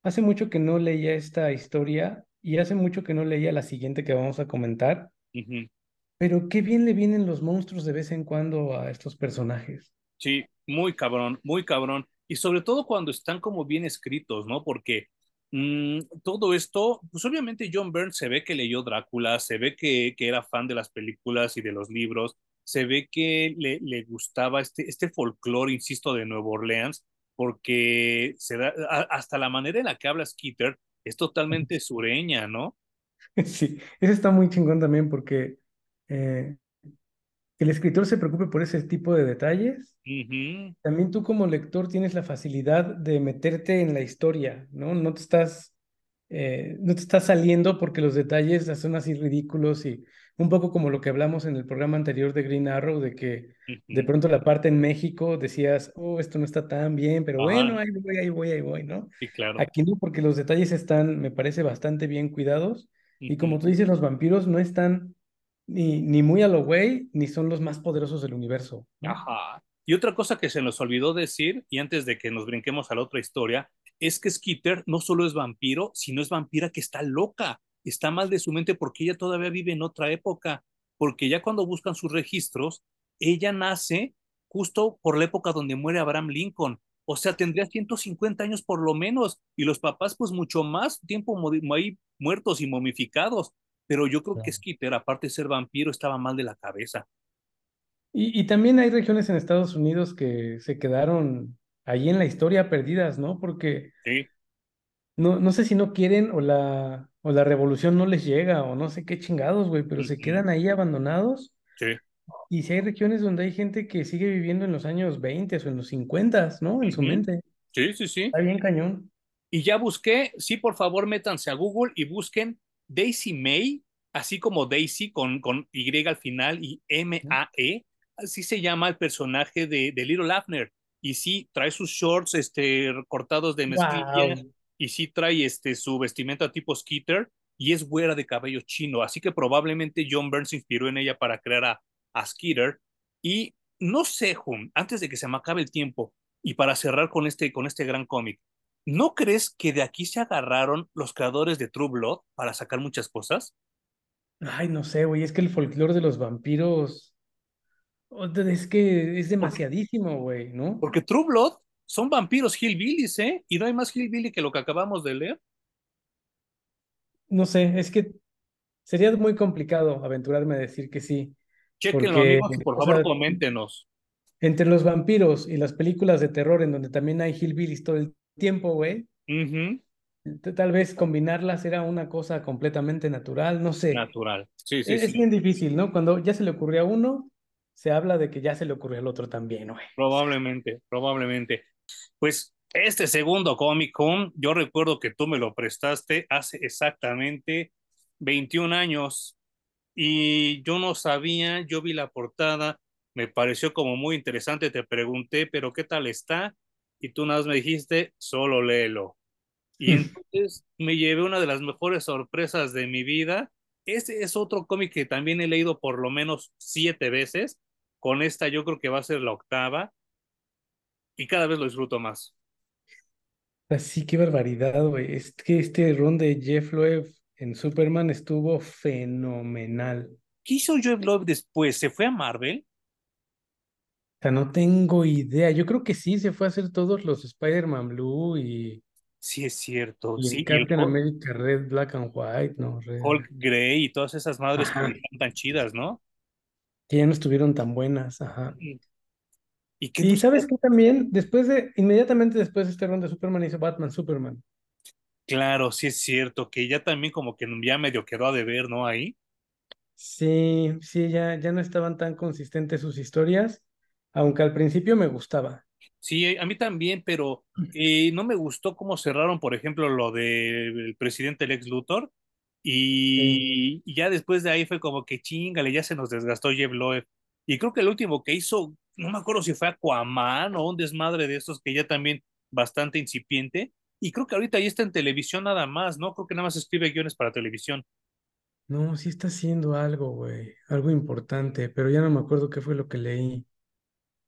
Hace mucho que no leía esta historia y hace mucho que no leía la siguiente que vamos a comentar. Pero qué bien le vienen los monstruos de vez en cuando a estos personajes. Sí, muy cabrón, muy cabrón. Y sobre todo cuando están como bien escritos, ¿no? Porque mm, todo esto, pues obviamente John Byrne se ve que leyó Drácula, se ve que, que era fan de las películas y de los libros, se ve que le, le gustaba este, este folclore, insisto, de Nueva Orleans, porque se da, hasta la manera en la que habla Skeeter es totalmente sureña, ¿no? Sí, eso está muy chingón también porque eh, el escritor se preocupe por ese tipo de detalles. También tú como lector tienes la facilidad de meterte en la historia, ¿no? No te estás, eh, no te estás saliendo porque los detalles son así ridículos y un poco como lo que hablamos en el programa anterior de Green Arrow, de que de pronto la parte en México decías, oh, esto no está tan bien, pero bueno, ahí voy, ahí voy, ahí voy, ¿no? Sí, claro. Aquí no, porque los detalles están, me parece, bastante bien cuidados. Y como tú dices, los vampiros no están ni, ni muy a lo güey, ni son los más poderosos del universo. Ajá. Y otra cosa que se nos olvidó decir, y antes de que nos brinquemos a la otra historia, es que Skitter no solo es vampiro, sino es vampira que está loca está mal de su mente porque ella todavía vive en otra época, porque ya cuando buscan sus registros, ella nace justo por la época donde muere Abraham Lincoln. O sea, tendría 150 años por lo menos, y los papás pues mucho más tiempo ahí muertos y momificados. Pero yo creo que Skitter, aparte de ser vampiro, estaba mal de la cabeza. Y, y también hay regiones en Estados Unidos que se quedaron ahí en la historia perdidas, ¿no? Porque sí. no, no sé si no quieren o la, o la revolución no les llega, o no sé qué chingados, güey, pero se quedan ahí abandonados. Sí. Y si hay regiones donde hay gente que sigue viviendo en los años 20 o en los 50, ¿no? En su mente. Sí, sí, sí. Está bien cañón. Y ya busqué, sí, por favor, métanse a Google y busquen Daisy May, así como Daisy con, con Y al final y M-A-E. Así se llama el personaje de, de Little Afner. Y sí, trae sus shorts este, cortados de mezclilla y sí trae este, su vestimenta tipo Skeeter y es güera de cabello chino, así que probablemente John Burns se inspiró en ella para crear a, a Skeeter. Y no sé, Jun, antes de que se me acabe el tiempo y para cerrar con este, con este gran cómic, ¿no crees que de aquí se agarraron los creadores de True Blood para sacar muchas cosas? Ay, no sé, güey, es que el folclore de los vampiros es que es demasiadísimo, güey, ¿no? Porque True Blood son vampiros hillbillies, ¿eh? Y no hay más hillbilly que lo que acabamos de leer. no sé, es que sería muy complicado aventurarme a decir que sí, Chequenlo, porque, amigos, y por o favor sea, coméntenos. entre los vampiros y las películas de terror en donde también hay hillbillies todo el tiempo, güey, Ujú, tal vez combinarlas era una cosa completamente natural, no sé. Natural. Sí, sí, Es, es bien difícil, ¿no? Cuando ya se le ocurrió a uno, se habla de que ya se le ocurrió al otro también, güey. Probablemente, probablemente. Pues este segundo Comic Con, yo recuerdo que tú me lo prestaste hace exactamente 21 años y yo no sabía, yo vi la portada, me pareció como muy interesante, te pregunté, pero ¿qué tal está? Y tú nada más me dijiste, solo léelo. Y entonces me llevé una de las mejores sorpresas de mi vida. Este es otro cómic que también he leído por lo menos siete veces. Con esta yo creo que va a ser la octava y cada vez lo disfruto más. Así, qué barbaridad, güey. Es que este run de Jeff Loeb en Superman estuvo fenomenal. ¿Qué hizo Joe Love después? ¿Se fue a Marvel? O sea, no tengo idea. Yo creo que sí, se fue a hacer todos los Spider-Man Blue y, Sí, es cierto. y Sí, Captain Hulk, America Red, Black and White, no, Hulk Red. Grey y todas esas madres que están tan chidas, ¿no? Que ya no estuvieron tan buenas, ajá. ¿Y qué Y tú sabes que también, después de, inmediatamente después de este run de Superman hizo Batman Superman. Claro, sí es cierto, que ya también como que ya medio quedó a deber, ¿no? Ahí. Sí, sí, ya, ya no estaban tan consistentes sus historias, aunque al principio me gustaba. Sí, a mí también, pero eh, no me gustó cómo cerraron, por ejemplo, lo del presidente Lex Luthor. Sí. Y ya después de ahí fue como que chingale, ya se nos desgastó Jeff Loeb. Y creo que el último que hizo, no me acuerdo si fue Aquaman o un desmadre de estos que ya también bastante incipiente. Y creo que ahorita ya está en televisión nada más, ¿no? Creo que nada más escribe guiones para televisión. No, sí está haciendo algo, güey, algo importante, pero ya no me acuerdo qué fue lo que leí.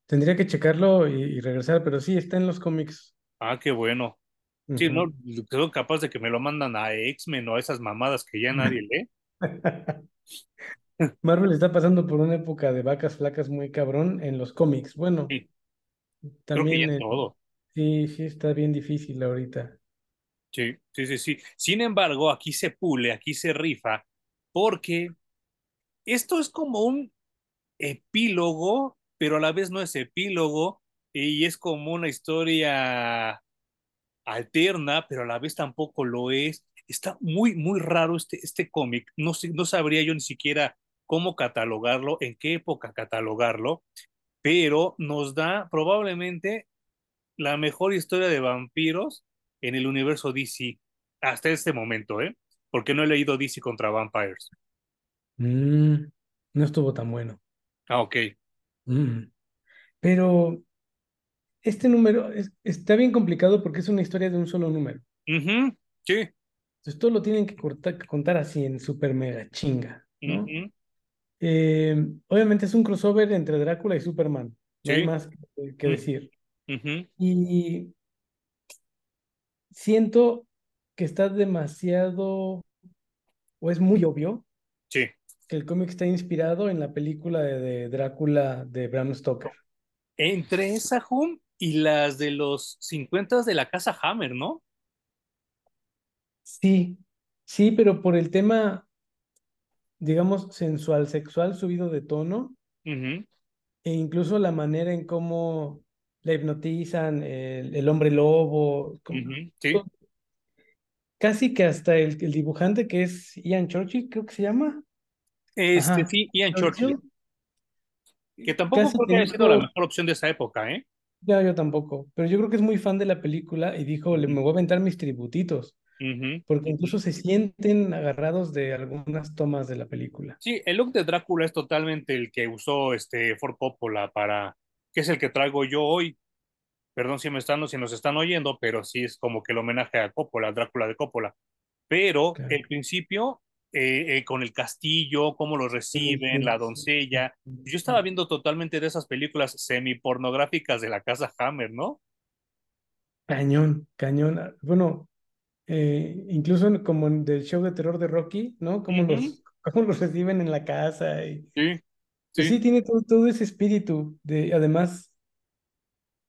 Tendría que checarlo y, y regresar, pero sí, está en los cómics. Ah, qué bueno. Sí, no, creo capaz de que me lo mandan a X-Men o a esas mamadas que ya nadie lee. Marvel está pasando por una época de vacas flacas muy cabrón en los cómics. Bueno, Sí, creo que ya también eh, todo. sí, sí está bien difícil ahorita. Sí, sí, sí, sí. Sin embargo, aquí se pule, aquí se rifa, porque esto es como un epílogo, pero a la vez no es epílogo, y es como una historia alterna, pero a la vez tampoco lo es. Está muy, muy raro este, este cómic. No, no sabría yo ni siquiera cómo catalogarlo, en qué época catalogarlo, pero nos da probablemente la mejor historia de vampiros en el universo DC hasta este momento, ¿eh? Porque no he leído DC contra Vampires. Mm, no estuvo tan bueno. Ah, ok. Mm. Pero este número es- está bien complicado porque es una historia de un solo número. Sí. Entonces todo lo tienen que contar así en super mega chinga, ¿no? Eh, obviamente es un crossover entre Drácula y Superman, no hay más que, que mm, decir. Y siento que está demasiado, o es muy obvio, Sí. que el cómic está inspirado en la película de, de Drácula de Bram Stoker. Entre esa Hum y las de los 50 de la casa Hammer, ¿no? Sí, sí, pero por el tema, digamos, sensual, sexual, subido de tono, e incluso la manera en cómo la hipnotizan, el, el hombre lobo, como- ujú, Sí. casi que hasta el, el dibujante que es Ian Churchill, creo que se llama. Este, Ajá, sí, Ian Churchill, Churchill, que tampoco casi creo que le haya sido la mejor opción de esa época, ¿eh? Ya yo tampoco, pero yo creo que es muy fan de la película y dijo, le me voy a aventar mis tributitos, ujú, porque ujú. incluso se sienten agarrados de algunas tomas de la película. Sí, el look de Drácula es totalmente el que usó este Ford Coppola para, que es el que traigo yo hoy. Perdón si me están, si nos están oyendo, pero sí es como que el homenaje a Coppola, Drácula de Coppola. Pero Claro. el principio, eh, eh, con el castillo, cómo lo reciben, la doncella. Yo estaba viendo totalmente de esas películas semi-pornográficas de la casa Hammer, ¿no? Cañón, cañón. Ah, Bueno, eh, incluso como del show de terror de Rocky, ¿no? Cómo Ujú, los, cómo los reciben en la casa. Y, Sí, pues sí, sí, tiene todo, todo ese espíritu de, además,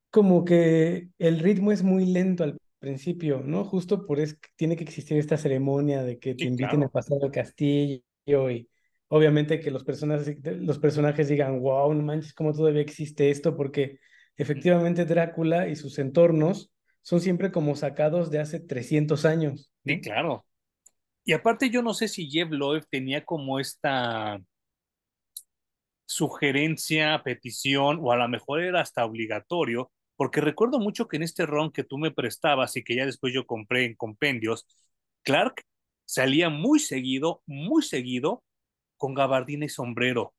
como que el ritmo es muy lento al principio, ¿no? Justo por eso tiene que existir esta ceremonia de que te inviten a pasar al castillo y obviamente que los personajes, los personajes digan, wow, no manches, ¿cómo todavía existe esto? Porque efectivamente Drácula y sus entornos son siempre como sacados de hace 300 años, claro. Y aparte yo no sé si Jeff Loeb tenía como esta sugerencia, petición, o a lo mejor era hasta obligatorio, porque recuerdo mucho que en este ron que tú me prestabas y que ya después yo compré en compendios, Clark salía muy seguido, muy seguido con gabardina y sombrero.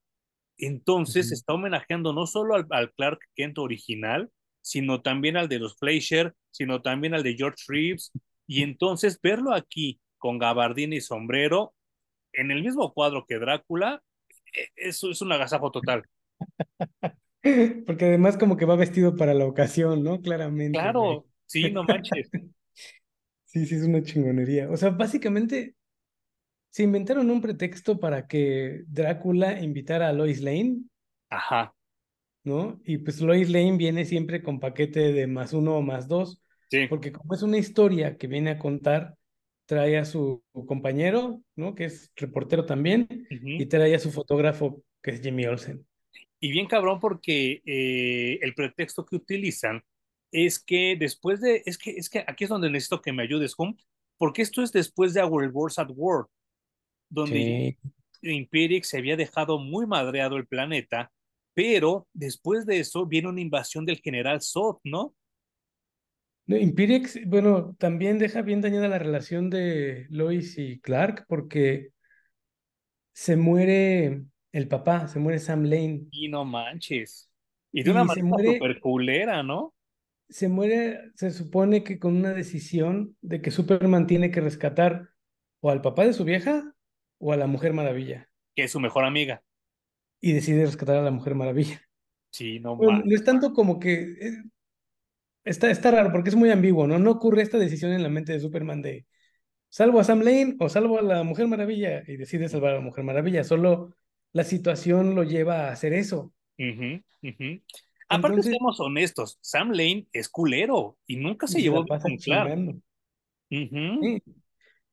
Entonces está homenajeando no solo al, al Clark Kent original, sino también al de los Fleischer, sino también al de George Reeves. Y entonces verlo aquí con gabardina y sombrero, en el mismo cuadro que Drácula, e, eso es un agasajo total. Porque además como que va vestido para la ocasión, ¿no? Claramente, güey. Claro, sí, no manches. Sí, sí, es una chingonería. O sea, básicamente se inventaron un pretexto para que Drácula invitara a Lois Lane, Ajá, ¿no? Y pues Lois Lane viene siempre con paquete de más uno o más dos, sí. porque como es una historia que viene a contar, trae a su compañero, ¿no? Que es reportero también, y trae a su fotógrafo, que es Jimmy Olsen. Y bien cabrón porque eh, el pretexto que utilizan es que después de, es que, es que aquí es donde necesito que me ayudes, Hum, porque esto es después de Our Wars at War, donde Sí. Imperic se había dejado muy madreado el planeta, pero después de eso viene una invasión del general Zod, ¿no? No, bueno, también deja bien dañada la relación de Lois y Clark, porque se muere el papá, se muere Sam Lane, Y no manches. Y de una y manera muere súper culera, ¿no? se muere, se supone que con una decisión de que Superman tiene que rescatar o al papá de su vieja o a la Mujer Maravilla. Que es su mejor amiga. Y decide rescatar a la Mujer Maravilla. Sí, no Bueno, no es tanto como que eh, está, está raro porque es muy ambiguo, ¿no? No ocurre esta decisión en la mente de Superman de salvo a Sam Lane o salvo a la Mujer Maravilla y decide salvar a la Mujer Maravilla. Solo la situación lo lleva a hacer eso. Aparte, Entonces, seamos honestos, Sam Lane es culero y nunca se llevó bien pasa con Clark. ¿sí?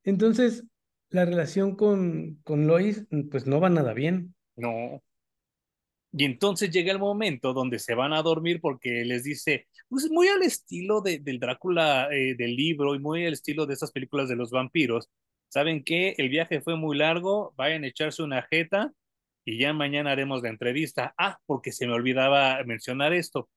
Entonces, la relación con, con Lois, pues no va nada bien. No, Y entonces llega el momento donde se van a dormir porque les dice, pues muy al estilo de, del Drácula eh, del libro y muy al estilo de esas películas de los vampiros. ¿Saben qué? El viaje fue muy largo, vayan a echarse una jeta y ya mañana haremos la entrevista. Ah, porque se me olvidaba mencionar esto.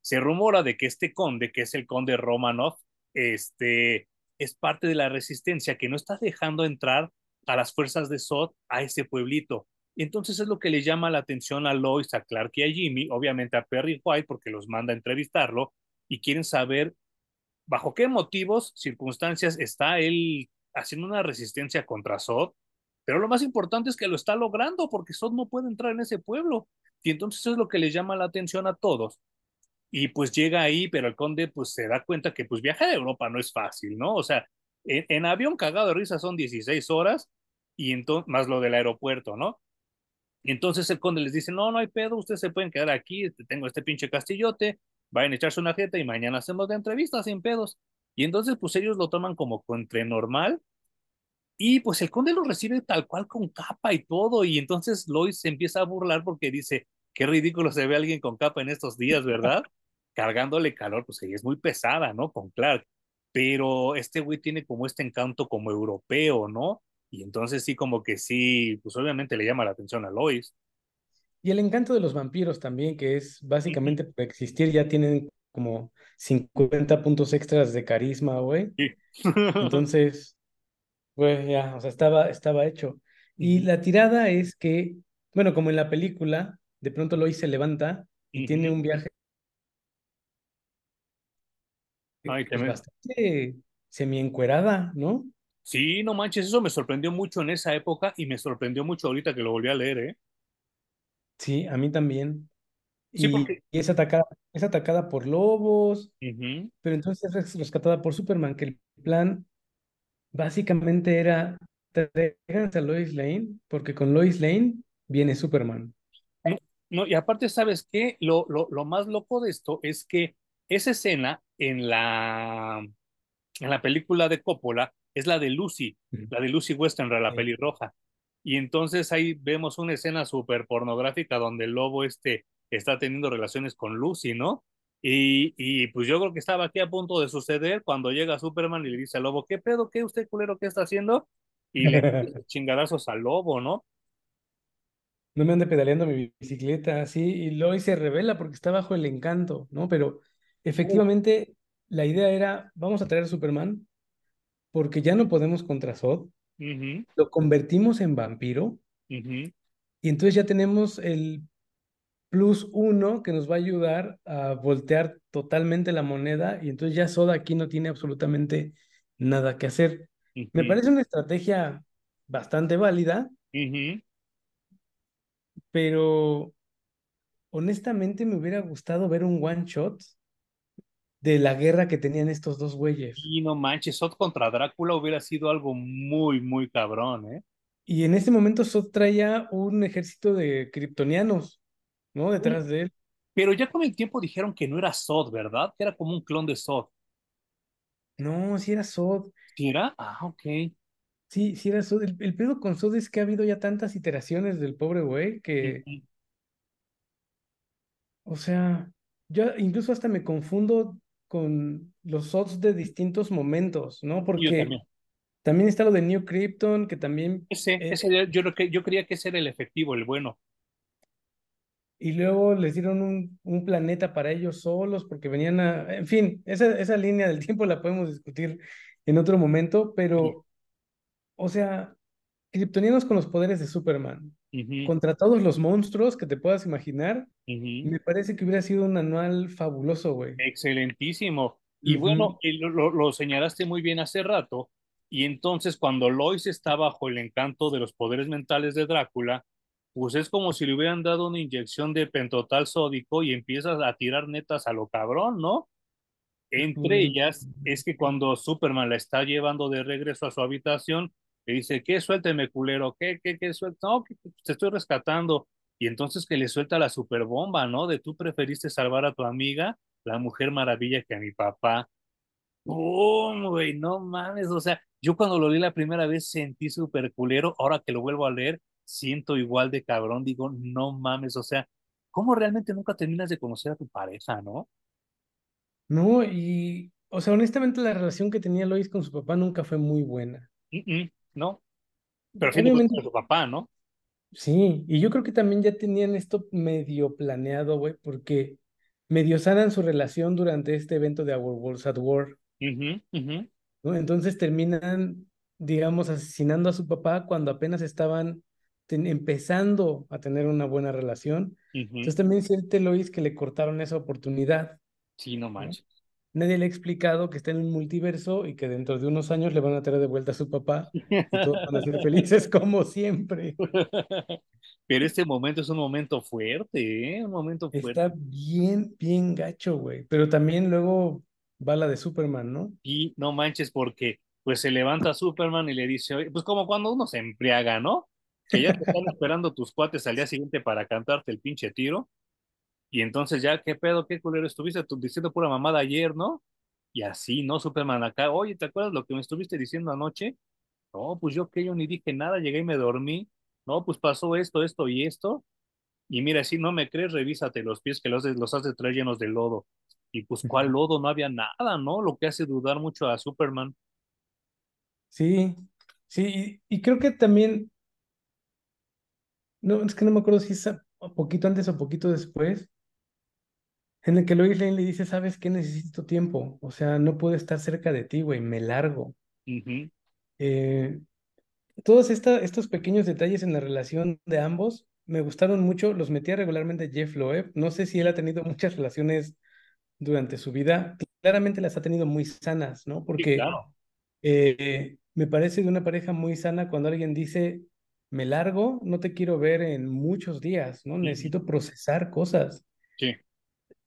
Se rumora de que este conde, que es el conde Romanov, este, es parte de la resistencia que no está dejando entrar a las fuerzas de Sod a ese pueblito entonces es lo que le llama la atención a Lois, a Clark y a Jimmy, obviamente a Perry White, porque los manda a entrevistarlo, y quieren saber bajo qué motivos, circunstancias está él haciendo una resistencia contra Sod. Pero lo más importante es que lo está logrando, porque Sod no puede entrar en ese pueblo. Y entonces es lo que le llama la atención a todos. Y pues llega ahí, pero el conde pues se da cuenta que pues viajar a Europa no es fácil, ¿no? O sea, en, avión cagado de risa son 16 horas y entonces más lo del aeropuerto, ¿no? Y entonces el conde les dice, no, no hay pedo, ustedes se pueden quedar aquí, tengo este pinche castillote, vayan a echarse una jeta y mañana hacemos la entrevista sin pedos. Y entonces pues ellos lo toman como entre normal y pues el conde lo recibe tal cual con capa y todo y entonces Lois se empieza a burlar porque dice, qué ridículo se ve alguien con capa en estos días, ¿verdad? Cargándole calor, pues ella es muy pesada, ¿no? Con Clark. Pero este güey tiene como este encanto como europeo, ¿no? Y entonces sí, como que sí, pues obviamente le llama la atención a Lois. Y el encanto de los vampiros también, que es básicamente por existir, ya tienen como 50 puntos extras de carisma, güey. Sí. Entonces, pues ya, o sea, estaba, estaba hecho. Y la tirada es que, bueno, como en la película, de pronto Lois se levanta y tiene un viaje, Ay, pues también. bastante semi-encuerada, ¿no? Sí, no manches, eso me sorprendió mucho en esa época y me sorprendió mucho ahorita que lo volví a leer, ¿eh? Sí, a mí también. Sí, Y, porque... y es atacada, es atacada por lobos, pero entonces es rescatada por Superman, que el plan básicamente era tráiganse a Lois Lane, porque con Lois Lane viene Superman. No, y aparte, ¿sabes qué? Lo, lo, lo más loco de esto es que esa escena en la en la película de Coppola es la de Lucy, la de Lucy Westenra, la Sí. pelirroja. Y entonces ahí vemos una escena súper pornográfica donde el lobo este está teniendo relaciones con Lucy, ¿no? Y, y pues yo creo que estaba aquí a punto de suceder cuando llega Superman y le dice al lobo, ¿qué pedo? ¿Qué usted culero? ¿Qué está haciendo? Y le chingadazos al lobo, ¿no? No me ande pedaleando mi bicicleta, así, y Lois se revela porque está bajo el encanto, ¿no? Pero Uh, efectivamente la idea era, vamos a traer a Superman porque ya no podemos contra Zod, lo convertimos en vampiro y entonces ya tenemos el plus uno que nos va a ayudar a voltear totalmente la moneda y entonces ya Zod aquí no tiene absolutamente nada que hacer. Me parece una estrategia bastante válida, pero honestamente me hubiera gustado ver un one shot de la guerra que tenían estos dos güeyes. Y no manches, Zod contra Drácula hubiera sido algo muy, muy cabrón, ¿eh? Y en ese momento Zod traía un ejército de kryptonianos, ¿no? Detrás de él. Pero ya con el tiempo dijeron que no era Zod, ¿verdad? Que era como un clon de Zod. No, si era Zod. ¿Sí era? Ah, ok. Sí, sí era Zod. El, el pedo con Zod es que ha habido ya tantas iteraciones del pobre güey que, o sea, yo incluso hasta me confundo con los Zods de distintos momentos, ¿no? Yo Porque también. también está lo de New Krypton, que también Ese, eh, ese, yo, creo que, yo creía que ese era el efectivo, el bueno. Y luego les dieron un, un planeta para ellos solos porque venían a... En fin, esa, esa línea del tiempo la podemos discutir en otro momento, Sí. pero, o sea, kryptonianos con los poderes de Superman, contra todos los monstruos que te puedas imaginar, me parece que hubiera sido un anual fabuloso, güey. Excelentísimo. Y bueno, lo- lo señalaste muy bien hace rato. Y entonces cuando Lois está bajo el encanto de los poderes mentales de Drácula, pues es como si le hubieran dado una inyección de pentotal sódico y empiezas a tirar netas a lo cabrón, ¿no? Entre ellas es que cuando Superman la está llevando de regreso a su habitación, le dice, ¿qué? Suélteme, culero, ¿qué? ¿Qué? ¿Qué? Suelta? No, que que te estoy rescatando. Y entonces que le suelta la superbomba, ¿no? De tú preferiste salvar a tu amiga, la mujer maravilla, que a mi papá. ¡Pum, güey! No mames, o sea, yo cuando lo leí la primera vez sentí súper culero, ahora que lo vuelvo a leer, siento igual de cabrón, digo, no mames, o sea, ¿cómo realmente nunca terminas de conocer a tu pareja, no? No, y, o sea, honestamente la relación que tenía Lois con su papá nunca fue muy buena. Mm, mm, ¿no? Pero a fin de cuentas Obviamente era su papá, ¿no? Sí, y yo creo que también ya tenían esto medio planeado, güey, porque medio sanan su relación durante este evento de Our Worlds at War. Entonces terminan, digamos, asesinando a su papá cuando apenas estaban ten- empezando a tener una buena relación. ujú. Entonces también siente Lois que le cortaron esa oportunidad, Sí, no ¿no? manches. Nadie le ha explicado que está en un multiverso y que dentro de unos años le van a traer de vuelta a su papá y todos van a ser felices como siempre. Pero este momento es un momento fuerte, ¿eh? Un momento fuerte. Está bien, bien gacho, güey. Pero también luego va la de Superman, ¿no? Y no manches porque pues se levanta Superman y le dice, "Oye", pues como cuando uno se embriaga, ¿no? Que ya te están esperando tus cuates al día siguiente para cantarte el pinche tiro. Y entonces ya, ¿qué pedo? ¿Qué culero estuviste tú diciendo pura mamada ayer, ¿no? Y así, ¿no? Superman acá, oye, ¿te acuerdas lo que me estuviste diciendo anoche? No, pues yo que yo ni dije nada, llegué y me dormí. No, pues pasó esto, esto y esto. Y mira, si no me crees, revísate los pies que los, los has de traer llenos de lodo. Y pues, ¿cuál lodo? No había nada, ¿no? Lo que hace dudar mucho a Superman. Sí, sí, y, y creo que también, no, es que no me acuerdo si es a- a poquito antes o poquito después, en el que Lois Lane le dice, ¿sabes qué? Necesito tiempo, o sea, no puedo estar cerca de ti, güey, me largo. Eh, todos esta- estos pequeños detalles en la relación de ambos me gustaron mucho, los metía regularmente Jeff Loeb, no sé si él ha tenido muchas relaciones durante su vida, claramente las ha tenido muy sanas, ¿no? Sí, Porque claro. eh, me parece de una pareja muy sana cuando alguien dice, me largo, no te quiero ver en muchos días, ¿no? Necesito procesar cosas. Sí,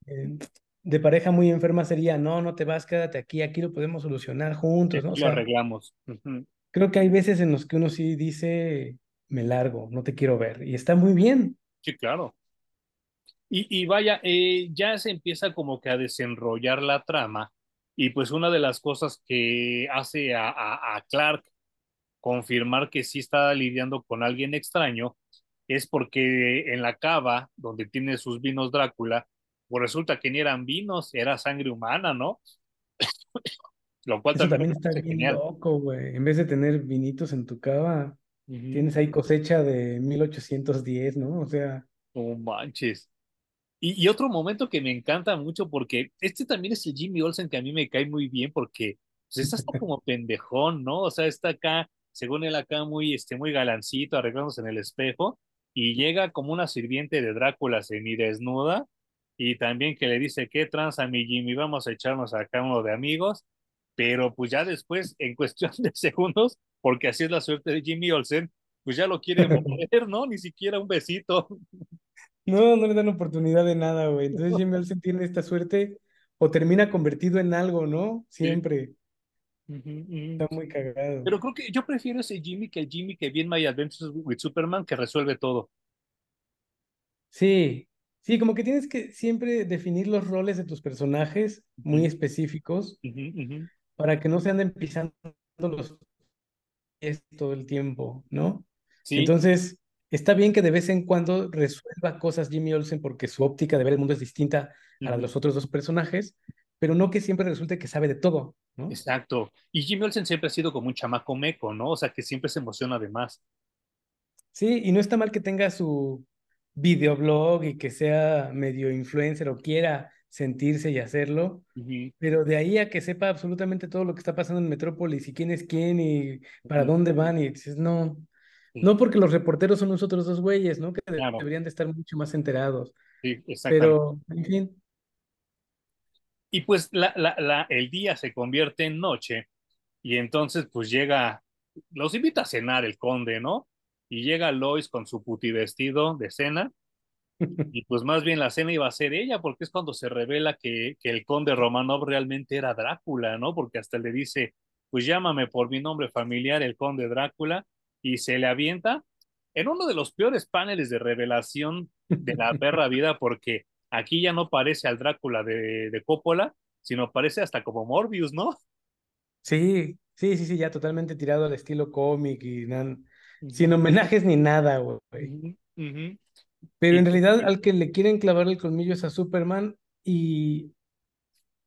Eh, de pareja muy enferma sería, no, no te vas, quédate aquí, aquí lo podemos solucionar juntos, ¿no? O lo arreglamos. Creo que hay veces en los que uno sí dice, me largo, no te quiero ver, y está muy bien. Sí, claro. Y, y vaya, eh, ya se empieza como que a desenrollar la trama Y pues una de las cosas que hace a, a, a Clark confirmar que sí está lidiando con alguien extraño es porque en la cava donde tiene sus vinos Drácula, pues resulta que ni eran vinos, era sangre humana, ¿no? Lo cual Eso también, está bien genial. loco, güey. En vez de tener vinitos en tu cava, uh -huh. tienes ahí cosecha de 1810, ¿no? O sea. No manches. Y, y, otro momento que me encanta mucho, porque este también es el Jimmy Olsen que a mí me cae muy bien, porque pues, está hasta como pendejón, ¿no? O sea, está acá, según él acá, muy, este, muy galancito, arreglándose en el espejo, y llega como una sirviente de Drácula desnuda y también que le dice, ¿qué tranza mi Jimmy? Vamos a echarnos acá uno de amigos, pero pues ya después, en cuestión de segundos, porque así es la suerte de Jimmy Olsen, pues ya lo quiere mover, ¿no? Ni siquiera un besito. No, no le dan oportunidad de nada, güey. Entonces Jimmy Olsen tiene esta suerte o termina convertido en algo, ¿no? Siempre. Sí. Uh -huh, uh -huh. Está muy cagado. Pero creo que yo prefiero ese Jimmy que el Jimmy que vi en My Adventures with Superman que resuelve todo. Sí, sí, como que tienes que siempre definir los roles de tus personajes muy uh -huh. específicos para que no se anden pisando los pies todo el tiempo, ¿no? Sí. Entonces, está bien que de vez en cuando resuelva cosas Jimmy Olsen porque su óptica de ver el mundo es distinta a los otros dos personajes, pero no que siempre resulte que sabe de todo, ¿no? Exacto. Y Jimmy Olsen siempre ha sido como un chamaco meco, ¿no? O sea, que siempre se emociona de más. Sí, y no está mal que tenga su videoblog y que sea medio influencer o quiera sentirse y hacerlo, uh -huh. pero de ahí a que sepa absolutamente todo lo que está pasando en Metrópolis y quién es quién y para uh -huh. dónde van y dices, no, sí. no porque los reporteros son nosotros dos güeyes, ¿no? Que claro. deberían de estar mucho más enterados. Sí, pero, en fin, y pues la, la, la, el día se convierte en noche y entonces pues llega, los invita a cenar el conde, ¿no? Y llega Lois con su puti vestido de cena y pues más bien la cena iba a ser ella porque es cuando se revela que, que el conde Romanov realmente era Drácula, ¿no? Porque hasta le dice, pues llámame por mi nombre familiar, el conde Drácula, y se le avienta en uno de los peores paneles de revelación de la perra vida porque aquí ya no parece al Drácula de, de Coppola, sino parece hasta como Morbius, ¿no? Sí, sí, sí, sí, ya totalmente tirado al estilo cómic y nan... sin homenajes ni nada, güey. Uh -huh. Pero en realidad al que le quieren clavar el colmillo es a Superman y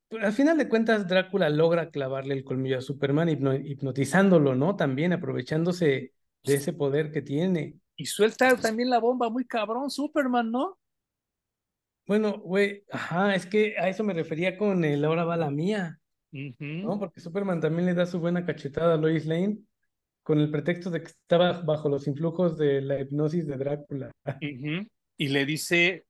pues, al final de cuentas Drácula logra clavarle el colmillo a Superman hipno hipnotizándolo, ¿no? También aprovechándose de ese poder que tiene. Y suelta también la bomba muy cabrón Superman, ¿no? Bueno, güey, ajá, es que a eso me refería con el ahora va la mía, uh -huh. ¿no? Porque Superman también le da su buena cachetada a Lois Lane con el pretexto de que estaba bajo los influjos de la hipnosis de Drácula. Uh -huh. Y le dice,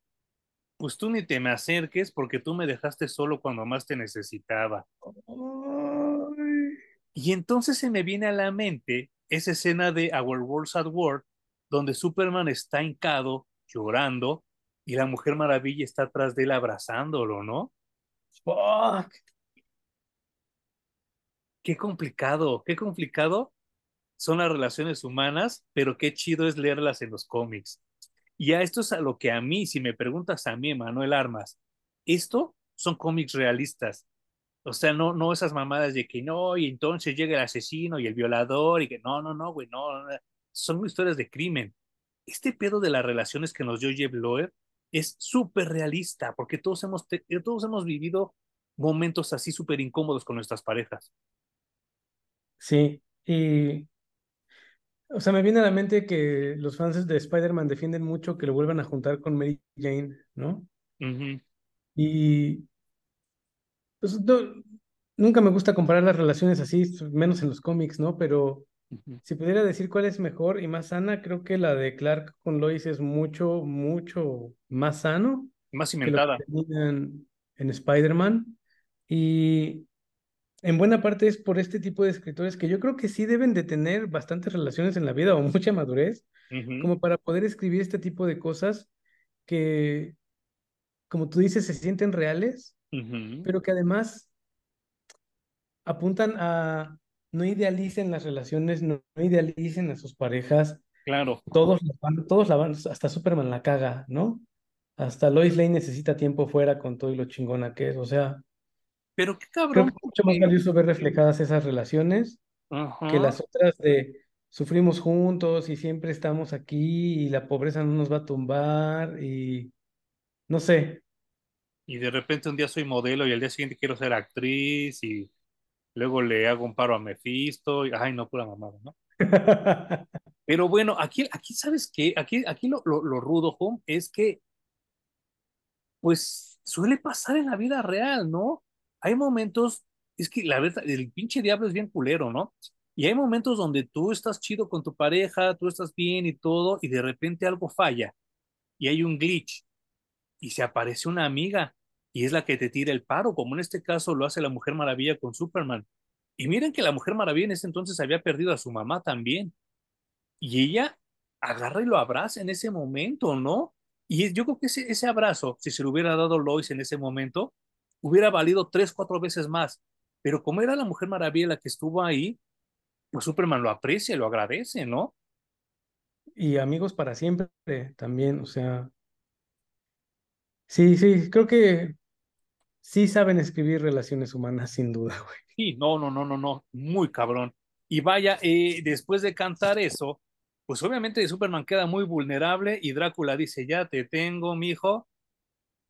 pues tú ni te me acerques porque tú me dejaste solo cuando más te necesitaba. Ay. Y entonces se me viene a la mente esa escena de Our World's at War, donde Superman está hincado, llorando, y la Mujer Maravilla está atrás de él abrazándolo, ¿no? Fuck. Qué complicado, qué complicado son las relaciones humanas, pero qué chido es leerlas en los cómics. Y a esto es a lo que a mí, si me preguntas a mí, Manuel Armas, esto son cómics realistas. O sea, no, no esas mamadas de que no, y entonces llega el asesino y el violador, y que no, no, no, güey, no, no. Son historias de crimen. Este pedo de las relaciones que nos dio Jeff Loeb es súper realista, porque todos hemos, todos hemos vivido momentos así súper incómodos con nuestras parejas. Sí, y o sea, me viene a la mente que los fans de Spider-Man defienden mucho que lo vuelvan a juntar con Mary Jane, ¿no? Uh -huh. Y pues, no, nunca me gusta comparar las relaciones así, menos en los cómics, ¿no? Pero. Si pudiera decir cuál es mejor y más sana, creo que la de Clark con Lois es mucho, mucho más sano. Más cimentada. Que lo que en, en Spider-Man. Y en buena parte es por este tipo de escritores que yo creo que sí deben de tener bastantes relaciones en la vida o mucha madurez, uh -huh. como para poder escribir este tipo de cosas que, como tú dices, se sienten reales, uh -huh. pero que además apuntan a no idealicen las relaciones, no, no idealicen a sus parejas. Claro. Todos la van, todos la van, hasta Superman la caga, ¿no? Hasta Lois Lane necesita tiempo fuera con todo y lo chingona que es, o sea, Pero qué Creo cabrón, que es mucho más valioso ver reflejadas esas relaciones que las otras de sufrimos juntos y siempre estamos aquí y la pobreza no nos va a tumbar y no sé. Y de repente un día soy modelo y al día siguiente quiero ser actriz y luego le hago un paro a Mephisto. Y, ay, no, pura mamada, ¿no? Pero bueno, aquí, aquí ¿sabes qué? Aquí, aquí lo, lo, lo rudo, home, es que, pues, suele pasar en la vida real, ¿no? Hay momentos, es que la verdad, el pinche diablo es bien culero, ¿no? Y hay momentos donde tú estás chido con tu pareja, tú estás bien y todo, y de repente algo falla y hay un glitch y se aparece una amiga y es la que te tira el paro, como en este caso lo hace la Mujer Maravilla con Superman. Y miren que la Mujer Maravilla en ese entonces había perdido a su mamá también. Y ella agarra y lo abraza en ese momento, ¿no? Y yo creo que ese, abrazo, si se lo hubiera dado Lois en ese momento, hubiera valido tres, cuatro veces más. Pero como era la Mujer Maravilla la que estuvo ahí, pues Superman lo aprecia, lo agradece, ¿no? Y amigos para siempre también, o sea, sí, sí, creo que sí saben escribir relaciones humanas sin duda, güey. Sí, no, no, no, no, no, muy cabrón. Y vaya, eh, después de cantar eso, pues obviamente Superman queda muy vulnerable y Drácula dice, ya te tengo, mijo,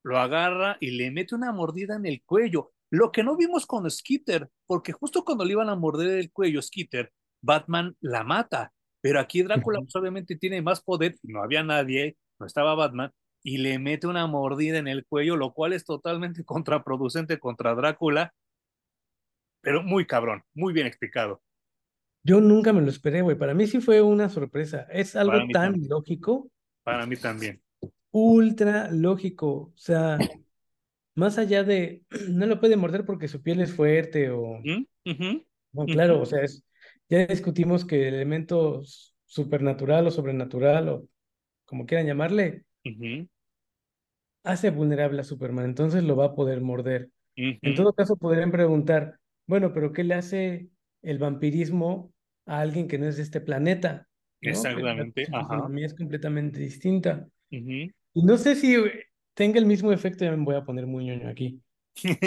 lo agarra y le mete una mordida en el cuello. Lo que no vimos con Skitter, porque justo cuando le iban a morder el cuello Skitter, Batman la mata. Pero aquí Drácula pues, obviamente tiene más poder, no había nadie, no estaba Batman, y le mete una mordida en el cuello, lo cual es totalmente contraproducente contra Drácula, pero muy cabrón, muy bien explicado. Yo nunca me lo esperé, güey. Para mí sí fue una sorpresa. Es algo tan también, lógico, para mí también. ultra lógico. O sea, más allá de, no lo puede morder porque su piel es fuerte o, ¿Mm? No, claro, o sea, es, ya discutimos que el elemento supernatural o sobrenatural o como quieran llamarle, ujú, hace vulnerable a Superman, entonces lo va a poder morder. En ujú. todo caso, podrían preguntar, bueno, pero ¿qué le hace el vampirismo a alguien que no es de este planeta? ¿No? Que la- Exactamente, su ajá. fisonomía es completamente distinta. ujú. Y no sé si eh, tenga el mismo efecto, ya me voy a poner muy ñoño aquí.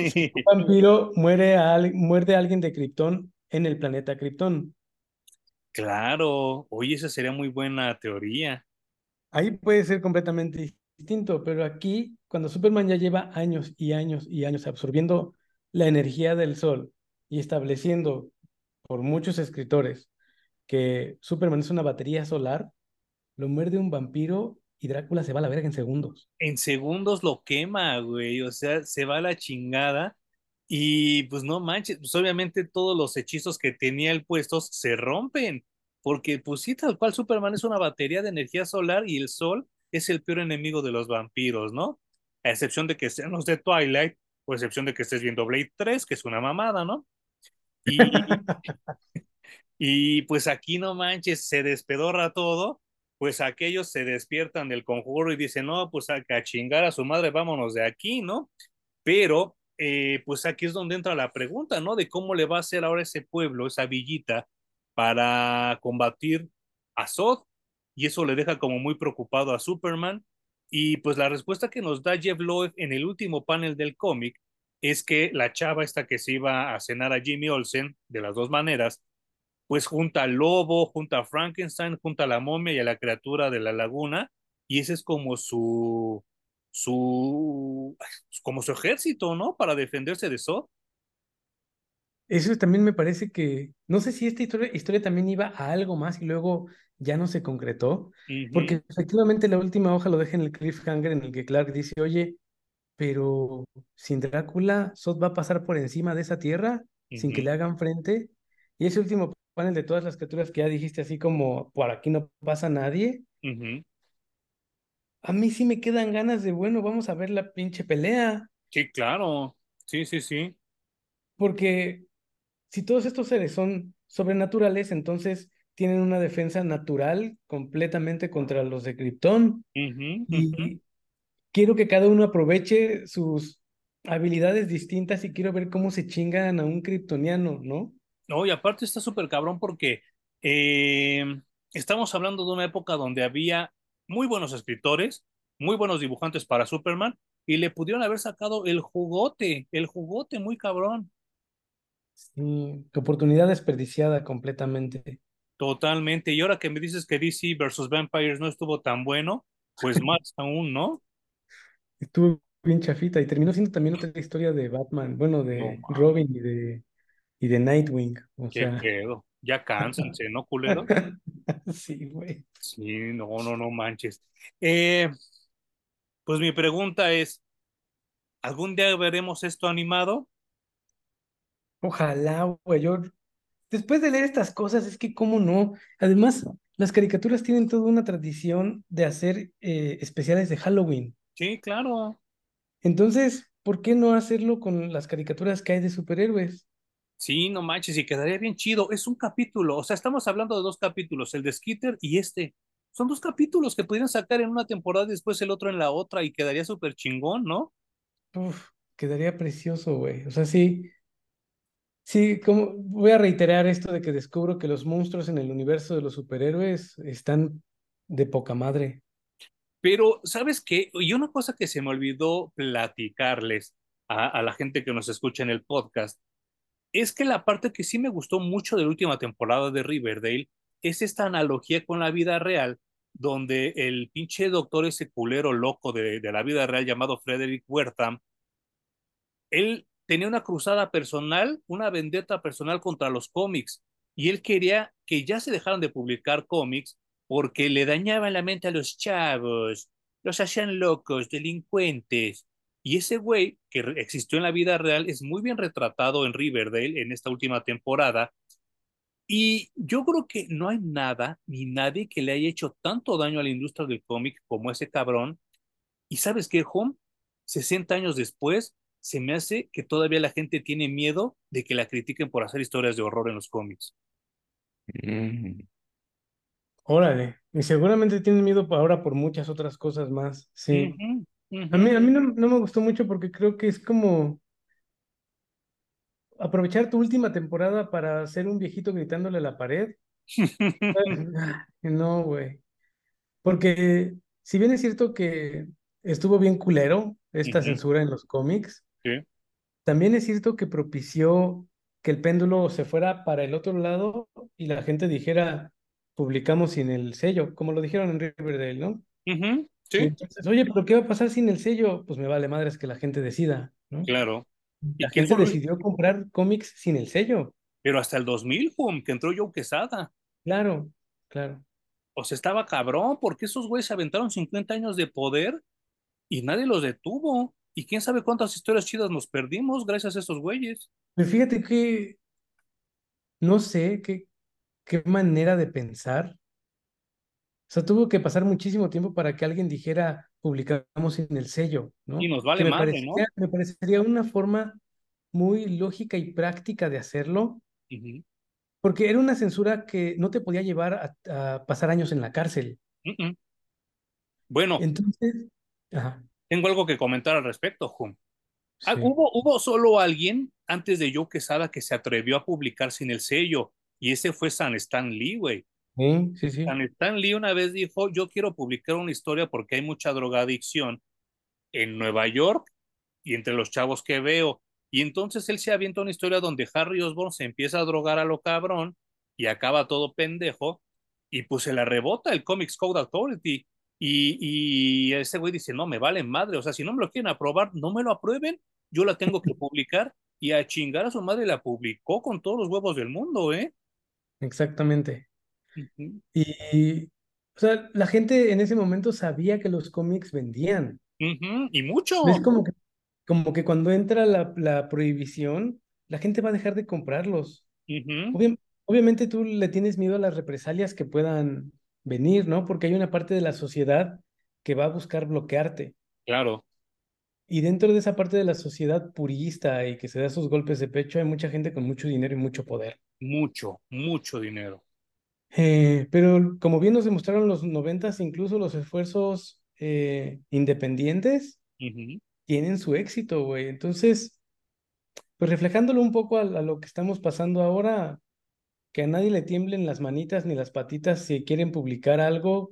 Si un vampiro muere a, al- muerde a alguien de Krypton en el planeta Krypton, Claro, oye, esa sería muy buena teoría. Ahí puede ser completamente distinto, pero aquí, cuando Superman ya lleva años y años y años absorbiendo la energía del sol y estableciendo por muchos escritores que Superman es una batería solar, lo muerde un vampiro y Drácula se va a la verga en segundos. En segundos lo quema, güey, o sea, se va a la chingada y pues no manches, pues obviamente todos los hechizos que tenía él puestos se rompen, porque pues sí, tal cual Superman es una batería de energía solar y el sol es el peor enemigo de los vampiros, ¿no? A excepción de que sean los de Twilight, o a excepción de que estés viendo Blade 3, que es una mamada, ¿no? Y, Y pues aquí no manches, se despedorra todo, pues aquellos se despiertan del conjuro y dicen, no, pues a, a chingar a su madre, vámonos de aquí, ¿no? Pero eh, pues aquí es donde entra la pregunta, ¿no? De cómo le va a hacer ahora ese pueblo, esa villita, para combatir a Zod. Y eso le deja como muy preocupado a Superman. Y pues la respuesta que nos da Jeff Loeb en el último panel del cómic es que la chava esta que se iba a cenar a Jimmy Olsen, de las dos maneras, pues junta al lobo, junta a Frankenstein, junta a la momia y a la criatura de la laguna, y ese es como su, su, como su ejército, ¿no? Para defenderse de eso. Eso también me parece que, no sé si esta historia, historia también iba a algo más y luego ya no se concretó, porque efectivamente la última hoja lo deja en el cliffhanger en el que Clark dice, oye, pero sin Drácula, Zod va a pasar por encima de esa tierra sin que le hagan frente. Y ese último panel de todas las criaturas que ya dijiste, así como por aquí no pasa nadie, a mí sí me quedan ganas de, bueno, vamos a ver la pinche pelea, Sí, claro. Sí, sí, sí. porque si todos estos seres son sobrenaturales, entonces tienen una defensa natural completamente contra los de Krypton. Y quiero que cada uno aproveche sus habilidades distintas y quiero ver cómo se chingan a un kryptoniano, ¿no? No, y aparte está súper cabrón porque eh, estamos hablando de una época donde había muy buenos escritores, muy buenos dibujantes para Superman, y le pudieron haber sacado el jugote, el jugote muy cabrón. Sí, oportunidad desperdiciada completamente. Totalmente. Y ahora que me dices que DC versus Vampires no estuvo tan bueno, pues más aún, ¿no? Estuvo bien chafita y terminó siendo también otra historia de Batman, bueno, de Robin y de, y de Nightwing. O Qué pedo. Ya cánsense, ¿no, culero? sí, güey. Sí, no, no, no manches. Eh, pues mi pregunta es, ¿algún día veremos esto animado? Ojalá, güey. Yo, después de leer estas cosas, es que cómo no. Además, las caricaturas tienen toda una tradición de hacer eh, especiales de Halloween. Sí, claro. Entonces, ¿por qué no hacerlo con las caricaturas que hay de superhéroes? Sí, no manches, y quedaría bien chido. Es un capítulo, o sea, estamos hablando de dos capítulos, el de Skitter y este. Son dos capítulos que podrían sacar en una temporada y después el otro en la otra y quedaría súper chingón, ¿no? Uf, quedaría precioso, güey. O sea, sí. Sí, como voy a reiterar esto de que descubro que los monstruos en el universo de los superhéroes están de poca madre. Pero, ¿sabes qué? Y una cosa que se me olvidó platicarles a, la gente que nos escucha en el podcast es que la parte que sí me gustó mucho de la última temporada de Riverdale es esta analogía con la vida real, donde el pinche doctor, ese culero loco de, de la vida real llamado Frederick Wertham, él tenía una cruzada personal, una vendetta personal contra los cómics, y él quería que ya se dejaran de publicar cómics porque le dañaban la mente a los chavos, los hacían locos, delincuentes. Y ese güey que existió en la vida real es muy bien retratado en Riverdale en esta última temporada. Y yo creo que no hay nada ni nadie que le haya hecho tanto daño a la industria del cómic como ese cabrón. Y sabes qué, Home, 60 años después, se me hace que todavía la gente tiene miedo de que la critiquen por hacer historias de horror en los cómics. Mm. Órale, y seguramente tienen miedo ahora por muchas otras cosas más, sí. A mí, a mí no, no, me gustó mucho porque creo que es como aprovechar tu última temporada para ser un viejito gritándole a la pared. no, güey. Porque si bien es cierto que estuvo bien culero esta censura en los cómics, también es cierto que propició que el péndulo se fuera para el otro lado y la gente dijera, publicamos sin el sello, como lo dijeron en Riverdale, ¿no? Sí. Entonces, oye, pero ¿qué va a pasar sin el sello? Pues me vale madres que la gente decida, ¿no? Claro. La gente decidió comprar cómics sin el sello. Pero hasta el 2000, pum, que entró Joe Quesada. Claro, claro. O sea, estaba cabrón, porque esos güeyes aventaron 50 años de poder y nadie los detuvo. Y quién sabe cuántas historias chidas nos perdimos gracias a esos güeyes. Pero fíjate que no sé qué, qué manera de pensar. O sea, tuvo que pasar muchísimo tiempo para que alguien dijera, publicamos en el sello, ¿no? Y nos vale me madre, ¿no? Me parecería una forma muy lógica y práctica de hacerlo, porque era una censura que no te podía llevar a, pasar años en la cárcel. Bueno. Entonces, tengo algo que comentar al respecto, Jum. Ah, hubo, hubo solo alguien antes de Joe Quesada que se atrevió a publicar sin el sello, y ese fue San Stan Lee, güey. Sí, sí, sí. San Stan Lee una vez dijo, yo quiero publicar una historia porque hay mucha drogadicción en Nueva York y entre los chavos que veo. Y entonces él se avienta una historia donde Harry Osborn se empieza a drogar a lo cabrón y acaba todo pendejo y pues se la rebota el Comics Code Authority y, y ese güey dice, no, me vale madre, o sea, si no me lo quieren aprobar, no me lo aprueben, yo la tengo que publicar y a chingar a su madre la publicó con todos los huevos del mundo, ¿eh? Exactamente. Y, o sea, la gente en ese momento sabía que los cómics vendían. Y mucho. Es como que, como que cuando entra la, la prohibición, la gente va a dejar de comprarlos. obviamente tú le tienes miedo a las represalias que puedan venir, ¿no? Porque hay una parte de la sociedad que va a buscar bloquearte. Claro. Y dentro de esa parte de la sociedad purista y que se da esos golpes de pecho, hay mucha gente con mucho dinero y mucho poder. Mucho, mucho dinero. Eh, pero como bien nos demostraron los noventas, incluso los esfuerzos eh, independientes tienen su éxito, güey. Entonces, pues reflejándolo un poco a, lo que estamos pasando ahora, que a nadie le tiemblen las manitas ni las patitas si quieren publicar algo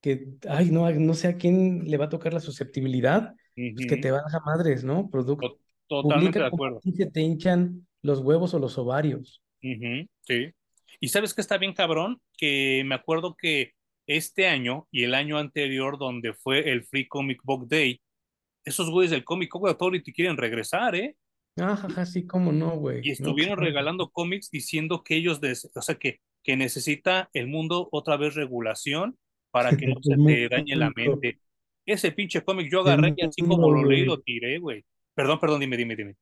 que, ay, no, no sé a quién le va a tocar la susceptibilidad, pues que te baja madres, ¿no? Producto. Totalmente de acuerdo. Se te hinchan los huevos o los ovarios. sí. Y sabes que está bien cabrón, que me acuerdo que este año y el año anterior, donde fue el Free Comic Book Day, esos güeyes del Comic Book Authority quieren regresar, ¿eh? Ajá, sí, cómo no, güey. Y estuvieron regalando cómics diciendo que ellos, o sea, que, que necesita el mundo otra vez regulación para que no se te dañe la mente. Ese pinche cómic yo agarré y así como lo leí lo tiré, güey. Perdón, perdón, dime, dime, dime.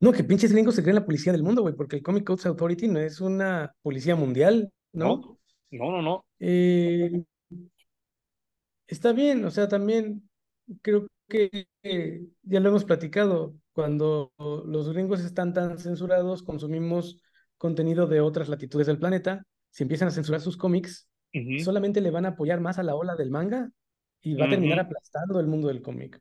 No, que pinches gringos se creen la policía del mundo, güey, porque el Comic Codes Authority no es una policía mundial, ¿no? No, no, no. Eh, está bien, o sea, también creo que ya lo hemos platicado, cuando los gringos están tan censurados, consumimos contenido de otras latitudes del planeta, si empiezan a censurar sus cómics, solamente le van a apoyar más a la ola del manga y va a terminar aplastando el mundo del cómic.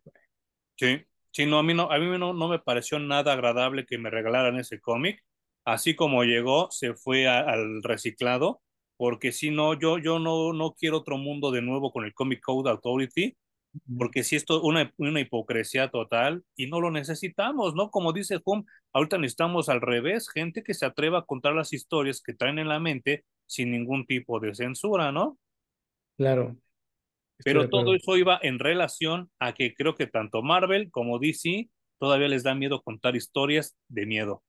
Sí, sí, no, a mí no, a mí no, no me pareció nada agradable que me regalaran ese cómic. Así como llegó, se fue al reciclado, porque si no, yo, yo no, no quiero otro mundo de nuevo con el Comic Code Authority, porque si esto es una, una hipocresía total y no lo necesitamos, ¿no? Como dice Hum, ahorita necesitamos al revés, gente que se atreva a contar las historias que traen en la mente sin ningún tipo de censura, ¿no? Claro. Pero todo eso iba en relación a que creo que tanto Marvel como DC todavía les da miedo contar historias de miedo.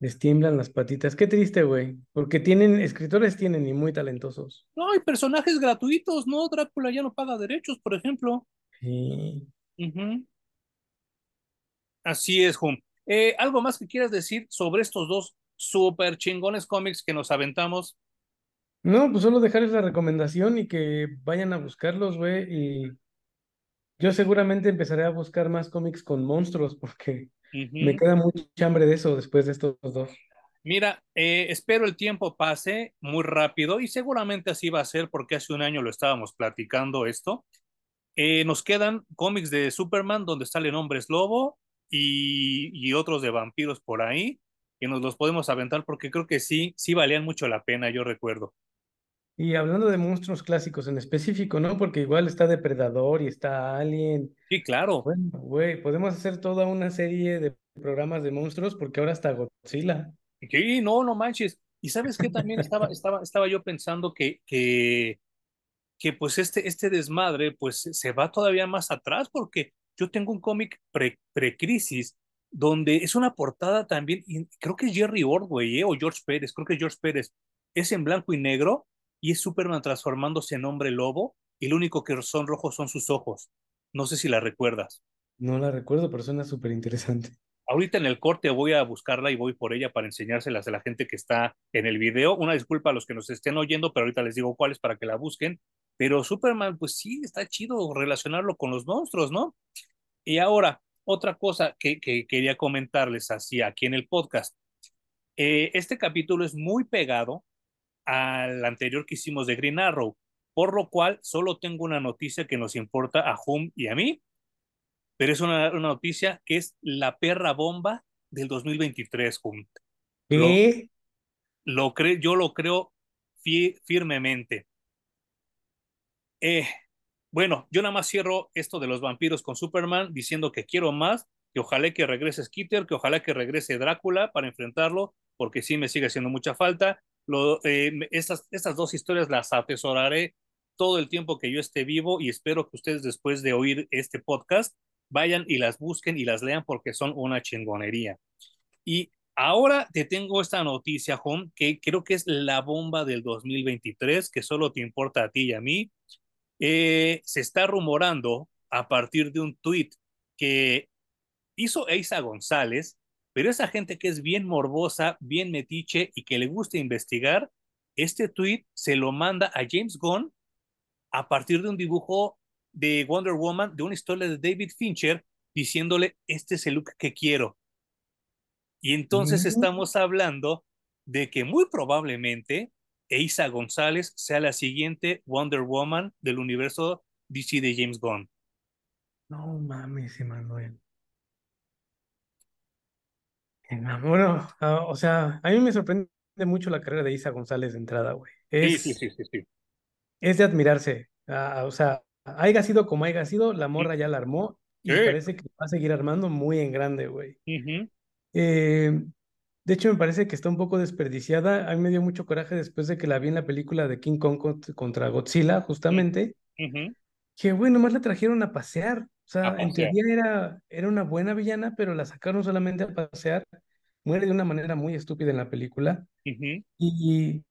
Les tiemblan las patitas. Qué triste, güey. Porque tienen, escritores tienen y muy talentosos. No, hay personajes gratuitos, ¿no? Drácula ya no paga derechos, por ejemplo. Sí. Así es, Hum. Eh, ¿Algo más que quieras decir sobre estos dos super chingones cómics que nos aventamos? No, pues solo dejarles la recomendación y que vayan a buscarlos, güey. Y yo seguramente empezaré a buscar más cómics con monstruos porque me queda mucha hambre de eso después de estos dos. Mira, eh, espero el tiempo pase muy rápido y seguramente así va a ser porque hace un año lo estábamos platicando esto. Eh, nos quedan cómics de Superman donde salen hombres lobo y, y otros de vampiros por ahí que nos los podemos aventar porque creo que sí, sí valían mucho la pena, yo recuerdo. Y hablando de monstruos clásicos en específico, ¿no? Porque igual está Depredador y está Alien. Sí, claro. Bueno, güey, podemos hacer toda una serie de programas de monstruos porque ahora está Godzilla. Sí, no, no manches. Y sabes qué también estaba, estaba, estaba yo pensando que, que, que pues este, este desmadre pues se va todavía más atrás porque yo tengo un cómic pre-crisis donde es una portada también, y creo que es Jerry Ordway ¿eh? o George Pérez, creo que es George Pérez, es en blanco y negro y es Superman transformándose en hombre lobo y lo único que son rojos son sus ojos. No sé si la recuerdas. No la recuerdo, pero suena súper interesante. Ahorita en el corte voy a buscarla y voy por ella para enseñárselas a la gente que está en el video. Una disculpa a los que nos estén oyendo, pero ahorita les digo cuáles para que la busquen. Pero Superman, pues sí, está chido relacionarlo con los monstruos, ¿no? Y ahora, otra cosa que, que quería comentarles así aquí en el podcast. Eh, este capítulo es muy pegado al anterior que hicimos de Green Arrow, por lo cual solo tengo una noticia que nos importa a Hum y a mí, pero es una, noticia que es la perra bomba del 2023, Hum. ¿Qué? Lo, yo lo creo firmemente. Eh, bueno, yo nada más cierro esto de los vampiros con Superman diciendo que quiero más, que ojalá que regrese Skitter, que ojalá que regrese Drácula para enfrentarlo, porque sí me sigue haciendo mucha falta. Eh, estas, dos historias las atesoraré todo el tiempo que yo esté vivo y espero que ustedes después de oír este podcast vayan y las busquen y las lean porque son una chingonería. Y ahora te tengo esta noticia, Home, que creo que es la bomba del 2023, que solo te importa a ti y a mí. Eh, se está rumorando a partir de un tweet que hizo Eisa González, pero esa gente que es bien morbosa, bien metiche y que le gusta investigar, este tweet se lo manda a James Gunn a partir de un dibujo de Wonder Woman, de una historia de David Fincher, diciéndole, este es el look que quiero. Y entonces estamos hablando de que muy probablemente Eisa González sea la siguiente Wonder Woman del universo DC de James Gunn. No mames, Emanuel. Bueno, ah, o sea, a mí me sorprende mucho la carrera de Isa González de entrada, güey. sí, sí, sí, sí, Es de admirarse. Ah, o sea, haya sido como haya sido, la morra ya la armó y parece que va a seguir armando muy en grande, güey. Eh, de hecho, me parece que está un poco desperdiciada. A mí me dio mucho coraje después de que la vi en la película de King Kong contra Godzilla, justamente. Que, bueno, nomás la trajeron a pasear. O sea, en teoría era, era una buena villana, pero la sacaron solamente a pasear. Muere de una manera muy estúpida en la película. Y,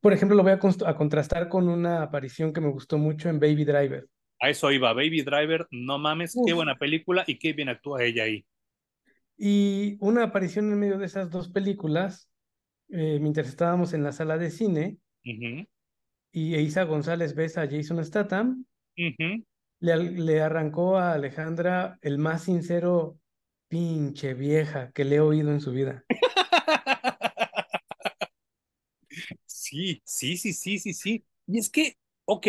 por ejemplo, lo voy a, contrastar con una aparición que me gustó mucho en Baby Driver. A eso iba, Baby Driver, no mames, qué buena película y qué bien actúa ella ahí. Y una aparición en medio de esas dos películas, eh, mientras estábamos en la sala de cine, y Isa González besa a Jason Statham, le, arrancó a Alejandra el más sincero pinche vieja que le he oído en su vida. Sí, sí, sí, sí, sí, sí. Y es que, ok,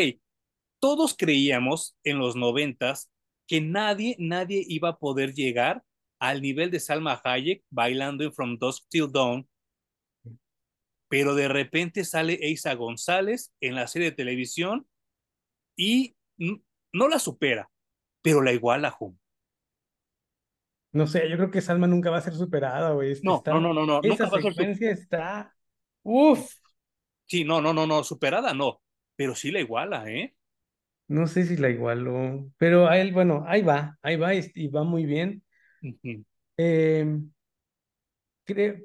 todos creíamos en los noventas que nadie, nadie iba a poder llegar al nivel de Salma Hayek bailando en From Dusk Till Dawn, pero de repente sale Eisa González en la serie de televisión y no la supera, pero la iguala, Jum. No sé, yo creo que Salma nunca va a ser superada, güey. No, no, no, no, no, Esa secuencia está... Uf. Sí, no, no, no, no, superada no, pero sí la iguala, ¿eh? No sé si la igualó, pero a él, bueno, ahí va, ahí va y va muy bien. Em,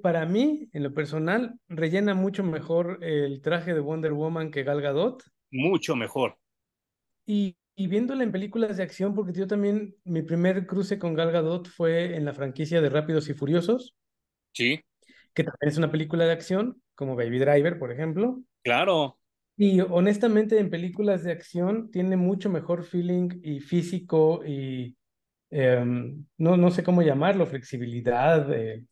para mí, en lo personal, rellena mucho mejor el traje de Wonder Woman que Gal Gadot. Mucho mejor. Y, y viéndola en películas de acción, porque yo también, mi primer cruce con Gal Gadot fue en la franquicia de Rápidos y Furiosos. Sí. Que también es una película de acción, como Baby Driver, por ejemplo. Claro. Y honestamente, en películas de acción tiene mucho mejor feeling y físico y Em, no, no sé cómo llamarlo, flexibilidad, eh,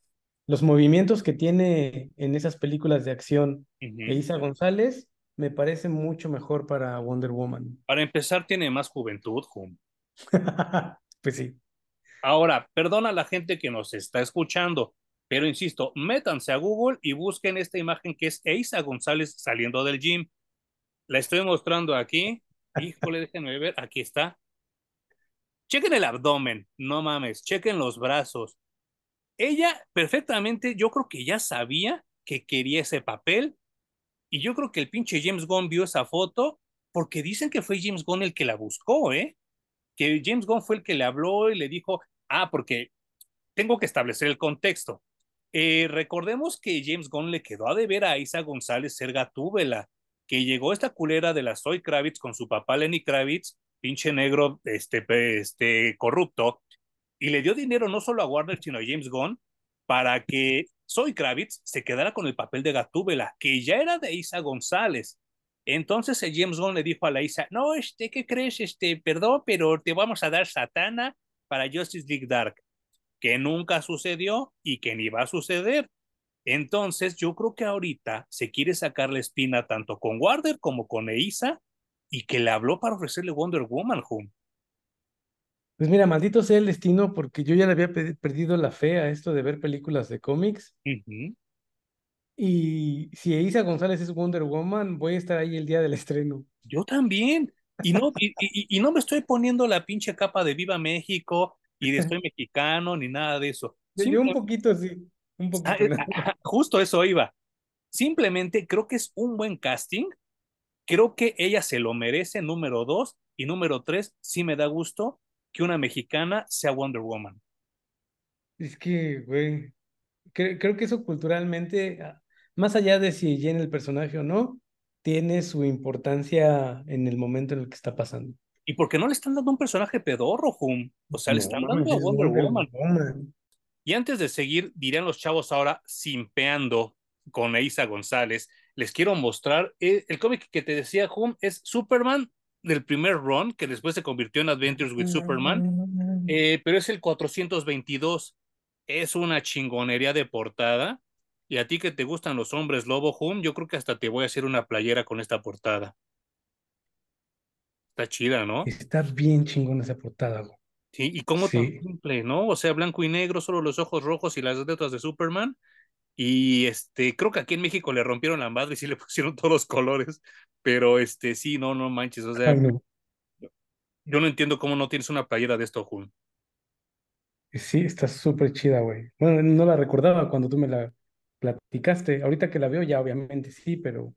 los movimientos que tiene en esas películas de acción Isa González me parece mucho mejor para Wonder Woman. Para empezar, tiene más juventud, Jum. pues sí. Ahora, perdona a la gente que nos está escuchando, pero insisto, métanse a Google y busquen esta imagen que es Isa González saliendo del gym. La estoy mostrando aquí. Híjole, déjenme ver, aquí está. Chequen el abdomen, no mames, chequen los brazos. Ella perfectamente, yo creo que ya sabía que quería ese papel y yo creo que el pinche James Gunn vio esa foto porque dicen que fue James Gunn el que la buscó, ¿eh? Que James Gunn fue el que le habló y le dijo, ah, porque tengo que establecer el contexto. Eh, recordemos que James Gunn le quedó a deber a Isa González ser gatúbela, que llegó esta culera de la Zoe Kravitz con su papá Lenny Kravitz pinche negro, este, este, corrupto, y le dio dinero no solo a Warner, sino a James Gunn, para que Zoe Kravitz se quedara con el papel de Gatúbela, que ya era de Isa González. Entonces James Gunn le dijo a la Isa, no, este, ¿qué crees? Este, perdón, pero te vamos a dar Satana para Justice League Dark, que nunca sucedió y que ni va a suceder. Entonces yo creo que ahorita se quiere sacar la espina tanto con Warner como con Isa y que le habló para ofrecerle Wonder Woman, Home. Pues mira, maldito sea el destino, porque yo ya le había perdido la fe a esto de ver películas de cómics. Y si Isa González es Wonder Woman, voy a estar ahí el día del estreno. Yo también. Y no, y, no me estoy poniendo la pinche capa de Viva México y de estoy mexicano ni nada de eso. Yo un poquito sí, un poquito. Ah, justo eso iba. Simplemente creo que es un buen casting Creo que ella se lo merece, número dos. Y número tres, sí me da gusto que una mexicana sea Wonder Woman. Es que, güey, creo, que eso culturalmente, ah, más allá de si llena el personaje o no, tiene su importancia en el momento en el que está pasando. ¿Y por qué no le están dando un personaje pedorro, Hum? O sea, le están dando a Wonder, Woman. Y antes de seguir, dirían los chavos ahora simpeando con Eisa González, les quiero mostrar. Eh, el cómic que te decía, Hum, es Superman del primer run, que después se convirtió en Adventures with Superman, eh, pero es el 422. Es una chingonería de portada. Y a ti que te gustan los hombres lobo, Hum, yo creo que hasta te voy a hacer una playera con esta portada. Está chida, ¿no? Está bien chingona esa portada, Sí, y cómo tan simple, ¿no? O sea, blanco y negro, solo los ojos rojos y las letras de Superman Y este, creo que aquí en México le rompieron la madre y sí le pusieron todos los colores, pero este, sí, no, no manches, o sea, yo no entiendo cómo no tienes una playera de esto, Jun. Sí, está súper chida, güey. Bueno, no la recordaba cuando tú me la platicaste. Ahorita que la veo ya obviamente sí, pero...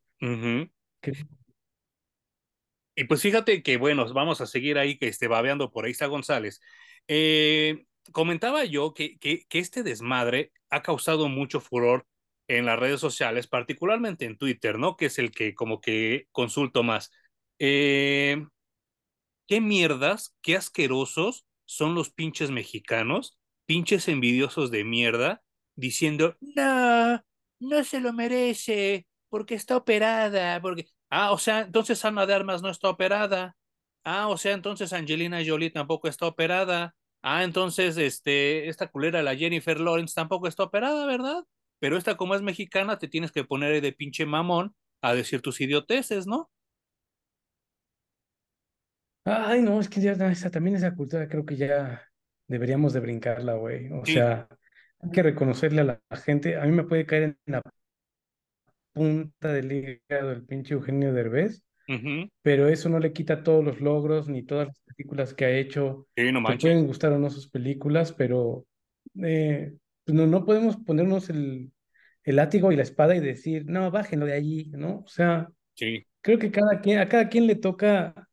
Y pues fíjate que, bueno, vamos a seguir ahí que esté babeando por Isa González. Eh, comentaba yo que, que, que, este desmadre ha causado mucho furor en las redes sociales, particularmente en Twitter, ¿no? Que es el que como que consulto más. Eh, ¿Qué mierdas, qué asquerosos son los pinches mexicanos, pinches envidiosos de mierda, diciendo, no, no se lo merece, porque está operada, porque... Ah, o sea, entonces Ana de Armas no está operada. Ah, o sea, entonces Angelina Jolie tampoco está operada. Ah, entonces, este, esta culera, la Jennifer Lawrence, tampoco está operada, ¿verdad? Pero esta, como es mexicana, te tienes que poner de pinche mamón a decir tus idioteces, ¿no? Ay, no, es que ya esa, también esa cultura creo que ya deberíamos de brincarla, güey. O sea, hay que reconocerle a la, gente. A mí me puede caer en la punta del hígado el pinche Eugenio Derbez, pero eso no le quita todos los logros ni todas las películas que ha hecho. Sí, no Te pueden gustar o no sus películas, pero eh, pues no, no podemos ponernos el, el látigo y la espada y decir, no, bájenlo de allí, ¿no? O sea, sí. creo que cada quien, a cada quien le toca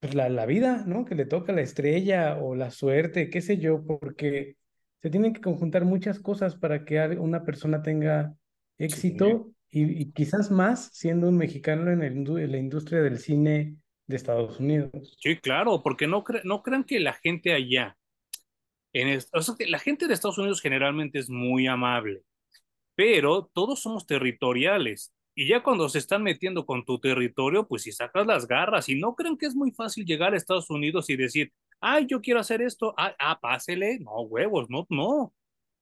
pues, la, la vida, ¿no? Que le toca la estrella o la suerte, qué sé yo, porque se tienen que conjuntar muchas cosas para que una persona tenga éxito y, quizás más siendo un mexicano en, el, la industria del cine de Estados Unidos. Sí, claro, porque no, no crean que la gente allá, en la gente de Estados Unidos generalmente es muy amable, pero todos somos territoriales y ya cuando se están metiendo con tu territorio, pues si sacas las garras y no creen que es muy fácil llegar a Estados Unidos y decir, ay, yo quiero hacer esto, ah, ah pásele, no, huevos, no, no.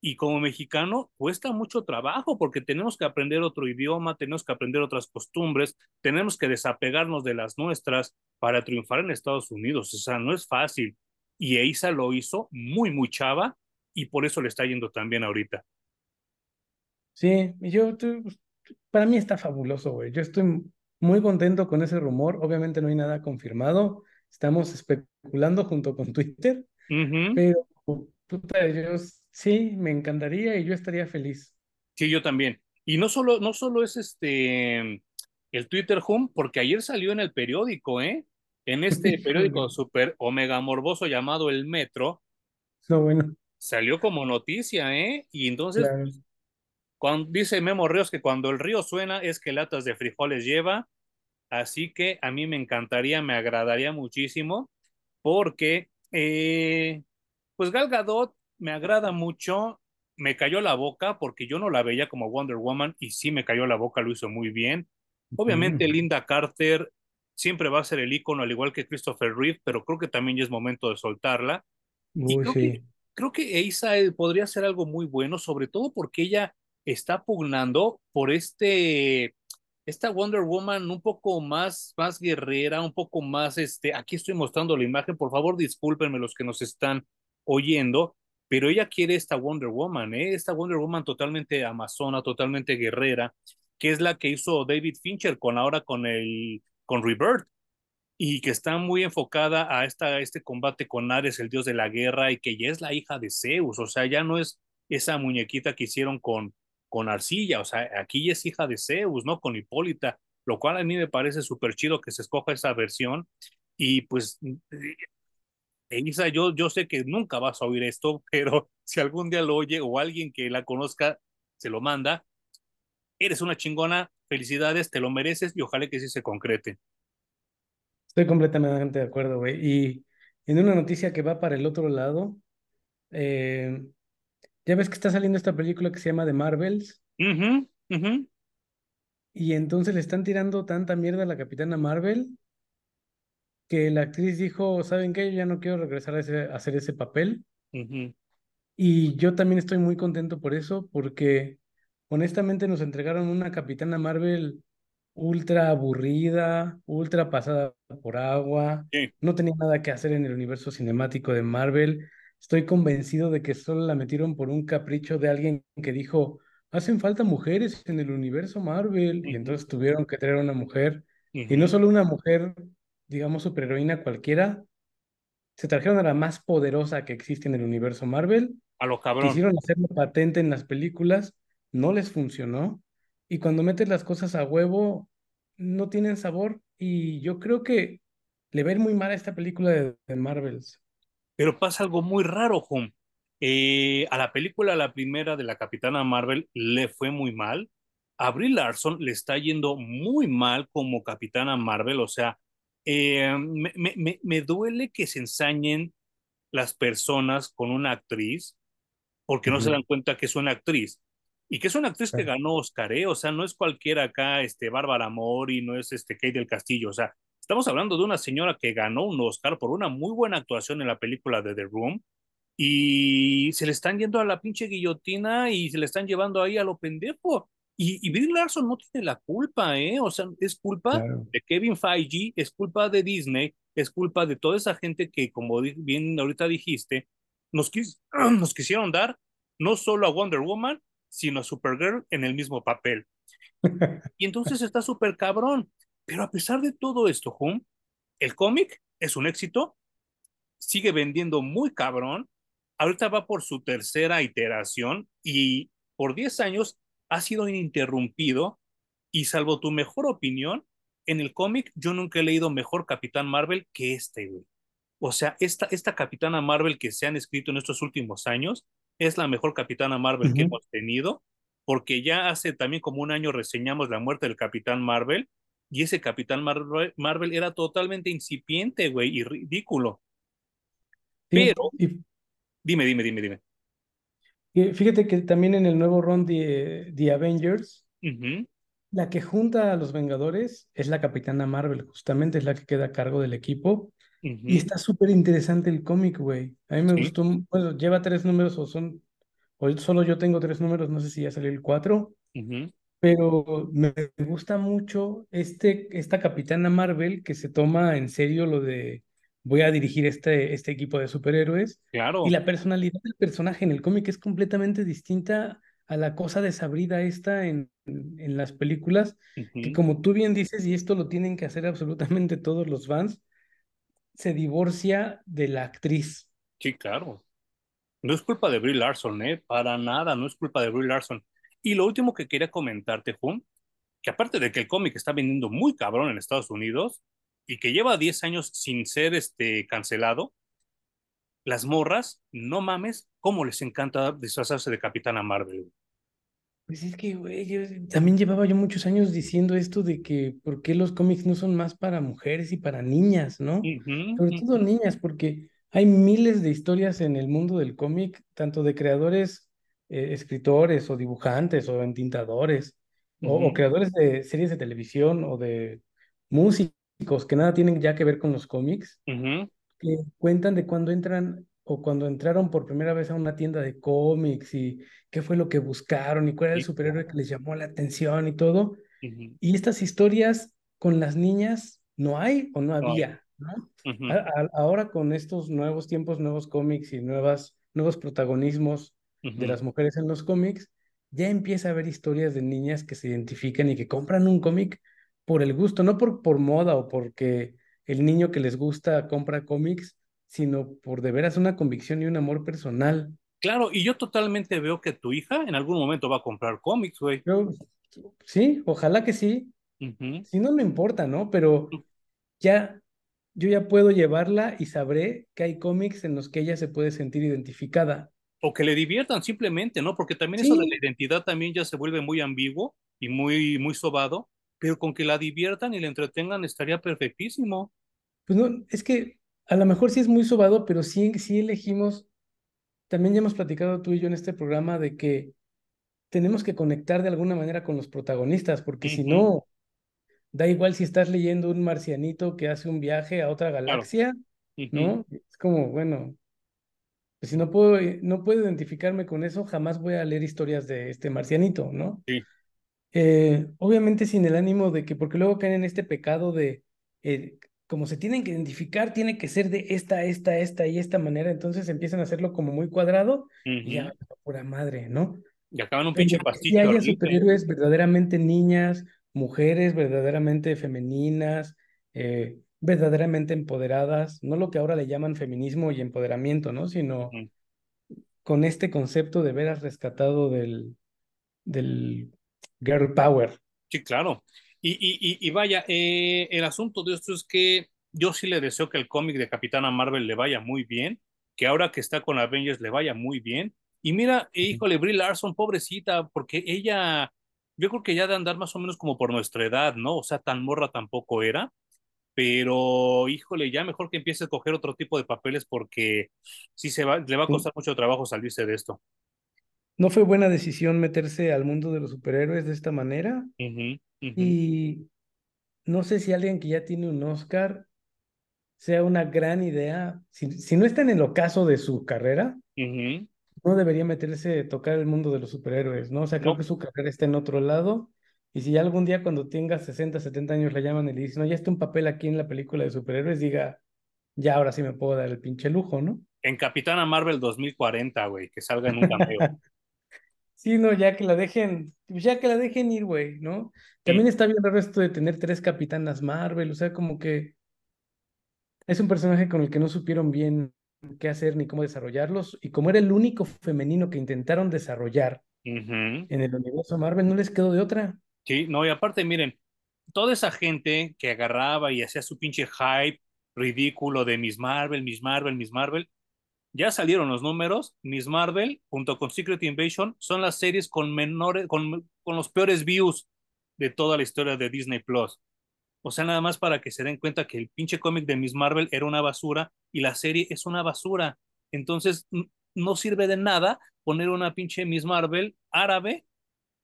Y como mexicano cuesta mucho trabajo porque tenemos que aprender otro idioma, tenemos que aprender otras costumbres, tenemos que desapegarnos de las nuestras para triunfar en Estados Unidos. O sea, no es fácil. Y Eisa lo hizo muy, muy chava y por eso le está yendo tan bien ahorita. Sí, yo para mí está fabuloso, güey. Yo estoy muy contento con ese rumor. Obviamente no hay nada confirmado. Estamos especulando junto con Twitter. Pero, puta, yo sí, me encantaría y yo estaría feliz. Sí, yo también. Y no solo, no solo es este el Twitter Home, porque ayer salió en el periódico, ¿eh? En este periódico súper omega morboso llamado El Metro. No, bueno. Salió como noticia, ¿eh? Y entonces, cuando, dice Memo Ríos que cuando el río suena es que latas de frijoles lleva, así que a mí me encantaría, me agradaría muchísimo, porque eh, pues Gal Gadot me agrada mucho, me cayó la boca porque yo no la veía como Wonder Woman y sí me cayó la boca, lo hizo muy bien. Obviamente Linda Carter siempre va a ser el icono al igual que Christopher Reeve, pero creo que también ya es momento de soltarla. y creo, que, creo que podría ser algo muy bueno, sobre todo porque ella está pugnando por este, esta Wonder Woman un poco más, más guerrera, un poco más, este, aquí estoy mostrando la imagen, por favor discúlpenme los que nos están oyendo, pero ella quiere esta Wonder Woman, ¿eh? esta Wonder Woman totalmente amazona, totalmente guerrera, que es la que hizo David Fincher con ahora con el, con Rebirth, y que está muy enfocada a, esta, este combate con Ares, el dios de la guerra, y que ya es la hija de Zeus, o sea, ya no es esa muñequita que hicieron con, con arcilla, o sea, aquí es hija de Zeus, ¿no? Con Hipólita, lo cual a mí me parece súper chido que se escoja esa versión. Y pues, Elisa, yo, yo sé que nunca vas a oír esto, pero si algún día lo oye o alguien que la conozca se lo manda, eres una chingona, felicidades, te lo mereces y ojalá que sí se concrete. Estoy completamente de acuerdo, güey. Y en una noticia que va para el otro lado, eh, ya ves que está saliendo esta película que se llama The Marvels. Y entonces le están tirando tanta mierda a la Capitana Marvel que la actriz dijo, ¿saben qué? Yo ya no quiero regresar a, hacer ese papel. Y yo también estoy muy contento por eso, porque honestamente nos entregaron una Capitana Marvel ultra aburrida, ultra pasada por agua, no tenía nada que hacer en el universo cinemático de Marvel. Estoy convencido de que solo la metieron por un capricho de alguien que dijo, hacen falta mujeres en el universo Marvel, y entonces tuvieron que traer una mujer, y no solo una mujer, digamos, superheroína cualquiera, se trajeron a la más poderosa que existe en el universo Marvel, A lo cabrón. quisieron hacerlo patente en las películas, no les funcionó, y cuando metes las cosas a huevo, no tienen sabor, y yo creo que le ir muy mal a esta película de, de Marvels. Pero pasa algo muy raro, Hum. Eh, a la película, la primera de la Capitana Marvel, le fue muy mal. A Brie Larson le está yendo muy mal como Capitana Marvel. O sea, eh, me, me, me, duele que se ensañen las personas con una actriz porque no se dan cuenta que es una actriz. Y que es una actriz que ganó Oscar, ¿eh? O sea, no es cualquiera acá, este, Bárbara Mori, no es este Kate del Castillo. O sea, estamos hablando de una señora que ganó un Oscar por una muy buena actuación en la película de The Room y se le están yendo a la pinche guillotina y se le están llevando ahí a lo pendejo. Y, y Brie Larson no tiene la culpa, ¿eh? O sea, es culpa claro. de Kevin Feige, es culpa de Disney, es culpa de toda esa gente que, como bien ahorita dijiste, nos, quis nos quisieron dar no solo a Wonder Woman, sino a Supergirl en el mismo papel. Y entonces está súper cabrón. Pero a pesar de todo esto, Hum, el cómic es un éxito, sigue vendiendo muy cabrón. Ahorita va por su tercera iteración y por 10 años ha sido ininterrumpido. Y salvo tu mejor opinión, en el cómic yo nunca he leído mejor Capitán Marvel que este, güey. O sea, esta, esta Capitana Marvel que se han escrito en estos últimos años es la mejor Capitana Marvel que hemos tenido, porque ya hace también como un año reseñamos la muerte del Capitán Marvel y ese Capitán Marvel, Marvel era totalmente incipiente, güey, y ridículo. Sí, Pero, y dime, dime, dime, dime. Y fíjate que también en el nuevo run de, de Avengers, la que junta a los Vengadores es la Capitana Marvel, justamente es la que queda a cargo del equipo. Y está súper interesante el cómic, güey. A mí me sí, gustó, bueno, lleva tres números o son, o solo yo tengo tres números, no sé si ya salió el cuatro, pero me gusta mucho este, esta Capitana Marvel que se toma en serio lo de voy a dirigir este, este equipo de superhéroes y claro. la personalidad del personaje en el cómic es completamente distinta a la cosa desabrida esta en, en las películas, que ujú, como tú bien dices, y esto lo tienen que hacer absolutamente todos los fans, se divorcia de la actriz. sí, claro. No es culpa de Brie Larson, ¿eh? Para nada, no es culpa de Brie Larson. Y lo último que quería comentarte, Jun, que aparte de que el cómic está vendiendo muy cabrón en Estados Unidos y que lleva 10 años sin ser este, cancelado, las morras, no mames, cómo les encanta disfrazarse de Capitana Marvel. Pues es que, güey, yo también llevaba yo muchos años diciendo esto de que por qué los cómics no son más para mujeres y para niñas, ¿no? Sobre todo niñas, porque hay miles de historias en el mundo del cómic, tanto de creadores, eh, escritores o dibujantes o entintadores, o, creadores de series de televisión o de músicos que nada tienen ya que ver con los cómics que cuentan de cuando entran o cuando entraron por primera vez a una tienda de cómics y qué fue lo que buscaron y cuál era el superhéroe que les llamó la atención y todo. Y estas historias con las niñas no hay o no había, ahora con estos nuevos tiempos, nuevos cómics y nuevas, nuevos protagonismos de las mujeres en los cómics, ya empieza a haber historias de niñas que se identifican y que compran un cómic por el gusto, no por, por moda o porque el niño que les gusta compra cómics, sino por de veras una convicción y un amor personal. Claro, y yo totalmente veo que tu hija en algún momento va a comprar cómics, güey. Sí, ojalá que sí. Si no me importa, ¿no? Pero ya, yo ya puedo llevarla y sabré que hay cómics en los que ella se puede sentir identificada. O que le diviertan simplemente, ¿no? Porque también eso de la identidad también ya se vuelve muy ambiguo y muy, muy sobado, pero con que la diviertan y la entretengan estaría perfectísimo. pues no, es que a lo mejor sí es muy sobado, pero sí, sí elegimos, también ya hemos platicado tú y yo en este programa de que tenemos que conectar de alguna manera con los protagonistas, porque si no, da igual si estás leyendo un marcianito que hace un viaje a otra Claro. galaxia, ¿no? Es como, bueno, pues si no puedo, no puedo identificarme con eso, jamás voy a leer historias de este marcianito, ¿no? Sí. Eh, obviamente sin el ánimo de que, porque luego caen en este pecado de, eh, como se tienen que identificar, tiene que ser de esta, esta, esta y esta manera, entonces empiezan a hacerlo como muy cuadrado y ya, pura madre, ¿no? Y acaban un pinche pastiche. Y haya superhéroes verdaderamente niñas, mujeres verdaderamente femeninas, eh, verdaderamente empoderadas, no lo que ahora le llaman feminismo y empoderamiento, ¿no? Sino con este concepto de veras rescatado del, del girl power. Sí, claro. Y, y, y, vaya, eh, el asunto de esto es que yo sí le deseo que el cómic de Capitana Marvel le vaya muy bien, que ahora que está con Avengers le vaya muy bien. Y mira, híjole, Brie Larson, pobrecita, porque ella, yo creo que ya de andar más o menos como por nuestra edad, ¿no? O sea, tan morra tampoco era pero híjole, ya mejor que empiece a coger otro tipo de papeles porque sí se va, le va a costar mucho trabajo salirse de esto. No fue buena decisión meterse al mundo de los superhéroes de esta manera. Y no sé si alguien que ya tiene un Oscar sea una gran idea. Si, si no está en el ocaso de su carrera, no debería meterse a tocar el mundo de los superhéroes, ¿no? O sea, creo que su carrera está en otro lado y si algún día cuando tenga 60, 70 años le llaman y le dicen, no, ya está un papel aquí en la película de superhéroes, diga, ya ahora sí me puedo dar el pinche lujo, ¿no? En Capitana Marvel 2040, güey, que salga en un cameo. sí, no, ya que la dejen, ya que la dejen ir, güey, ¿no? También está bien raro esto de tener tres Capitanas Marvel, o sea, como que es un personaje con el que no supieron bien qué hacer ni cómo desarrollarlos, y como era el único femenino que intentaron desarrollar en el universo Marvel, no les quedó de otra. Sí, no, y aparte, miren, toda esa gente que agarraba y hacía su pinche hype ridículo de Miss Marvel, Miss Marvel, Miss Marvel, ya salieron los números. Miss Marvel, junto con Secret Invasion, son las series con menores, con, con los peores views de toda la historia de Disney Plus. O sea, nada más para que se den cuenta que el pinche cómic de Miss Marvel era una basura y la serie es una basura. Entonces, no sirve de nada poner una pinche Miss Marvel árabe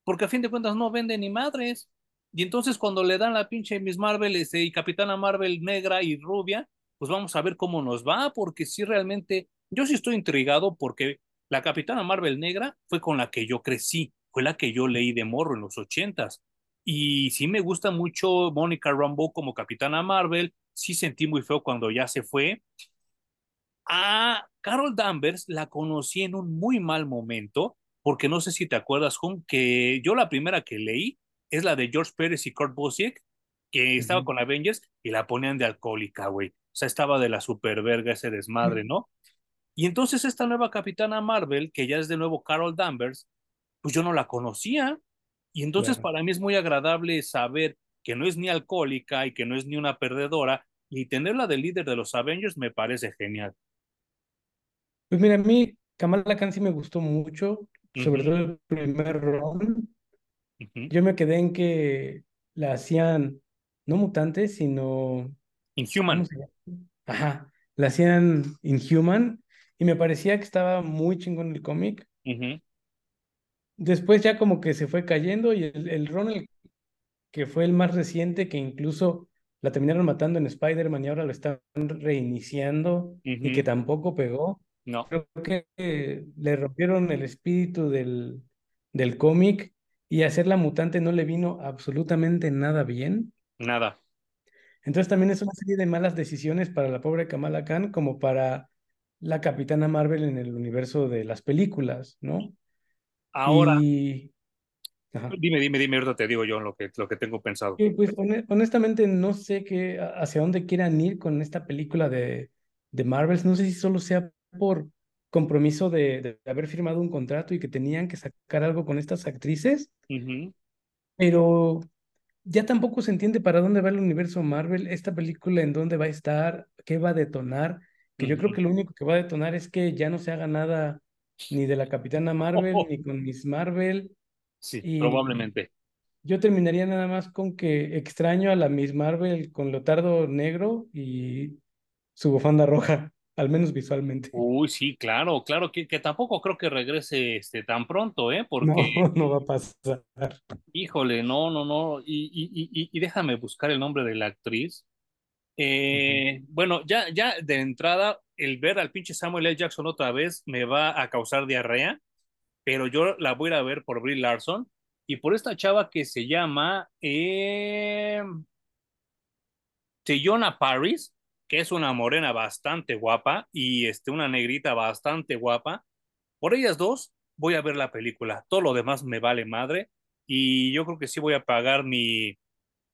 porque a fin de cuentas no vende ni madres. Y entonces cuando le dan la pinche Miss Marvel y Capitana Marvel negra y rubia, pues vamos a ver cómo nos va, porque sí realmente, yo sí estoy intrigado porque la Capitana Marvel negra fue con la que yo crecí, fue la que yo leí de morro en los ochentas. Y sí me gusta mucho Mónica Rambeau como Capitana Marvel, sí sentí muy feo cuando ya se fue. A Carol Danvers la conocí en un muy mal momento, porque no sé si te acuerdas, Jun, que yo la primera que leí es la de George Pérez y Kurt Busiek, que estaba con Avengers y la ponían de alcohólica, güey. O sea, estaba de la superverga ese desmadre, ¿no? Y entonces esta nueva capitana Marvel, que ya es de nuevo Carol Danvers, pues yo no la conocía. Y entonces para mí es muy agradable saber que no es ni alcohólica y que no es ni una perdedora, y tenerla de líder de los Avengers me parece genial. Pues mira, a mí Kamala Khan sí me gustó mucho sobre todo el primer ron, yo me quedé en que la hacían no mutantes, sino... Inhuman. Ajá, la hacían Inhuman y me parecía que estaba muy chingón el cómic. Después ya como que se fue cayendo y el, el Ron, que fue el más reciente, que incluso la terminaron matando en Spider-Man y ahora lo están reiniciando y que tampoco pegó. No. Creo que le rompieron el espíritu del, del cómic y hacer la mutante no le vino absolutamente nada bien. Nada. Entonces también es una serie de malas decisiones para la pobre Kamala Khan como para la Capitana Marvel en el universo de las películas, ¿no? Ahora. Dime, dime, dime, ahorita te digo yo lo que, lo que tengo pensado. pues honestamente no sé qué, hacia dónde quieran ir con esta película de, de Marvels. No sé si solo sea por compromiso de, haber firmado un contrato y que tenían que sacar algo con estas actrices, pero ya tampoco se entiende para dónde va el universo Marvel, esta película en dónde va a estar, qué va a detonar, que yo creo que lo único que va a detonar es que ya no se haga nada ni de la Capitana Marvel ni con Miss Marvel. Sí, probablemente. Yo terminaría nada más con que extraño a la Miss Marvel con Lotardo negro y su bufanda roja al menos visualmente. Uy, sí, claro, claro, que, que tampoco creo que regrese este, tan pronto, ¿eh? Porque... No, no va a pasar. Híjole, no, no, no, y, y, y, déjame buscar el nombre de la actriz. Eh, Bueno, ya, ya de entrada, el ver al pinche Samuel L. Jackson otra vez me va a causar diarrea, pero yo la voy a ir a ver por Brie Larson y por esta chava que se llama eh, Paris, que es una morena bastante guapa y este, una negrita bastante guapa. Por ellas dos, voy a ver la película. Todo lo demás me vale madre. Y yo creo que sí voy a pagar mi,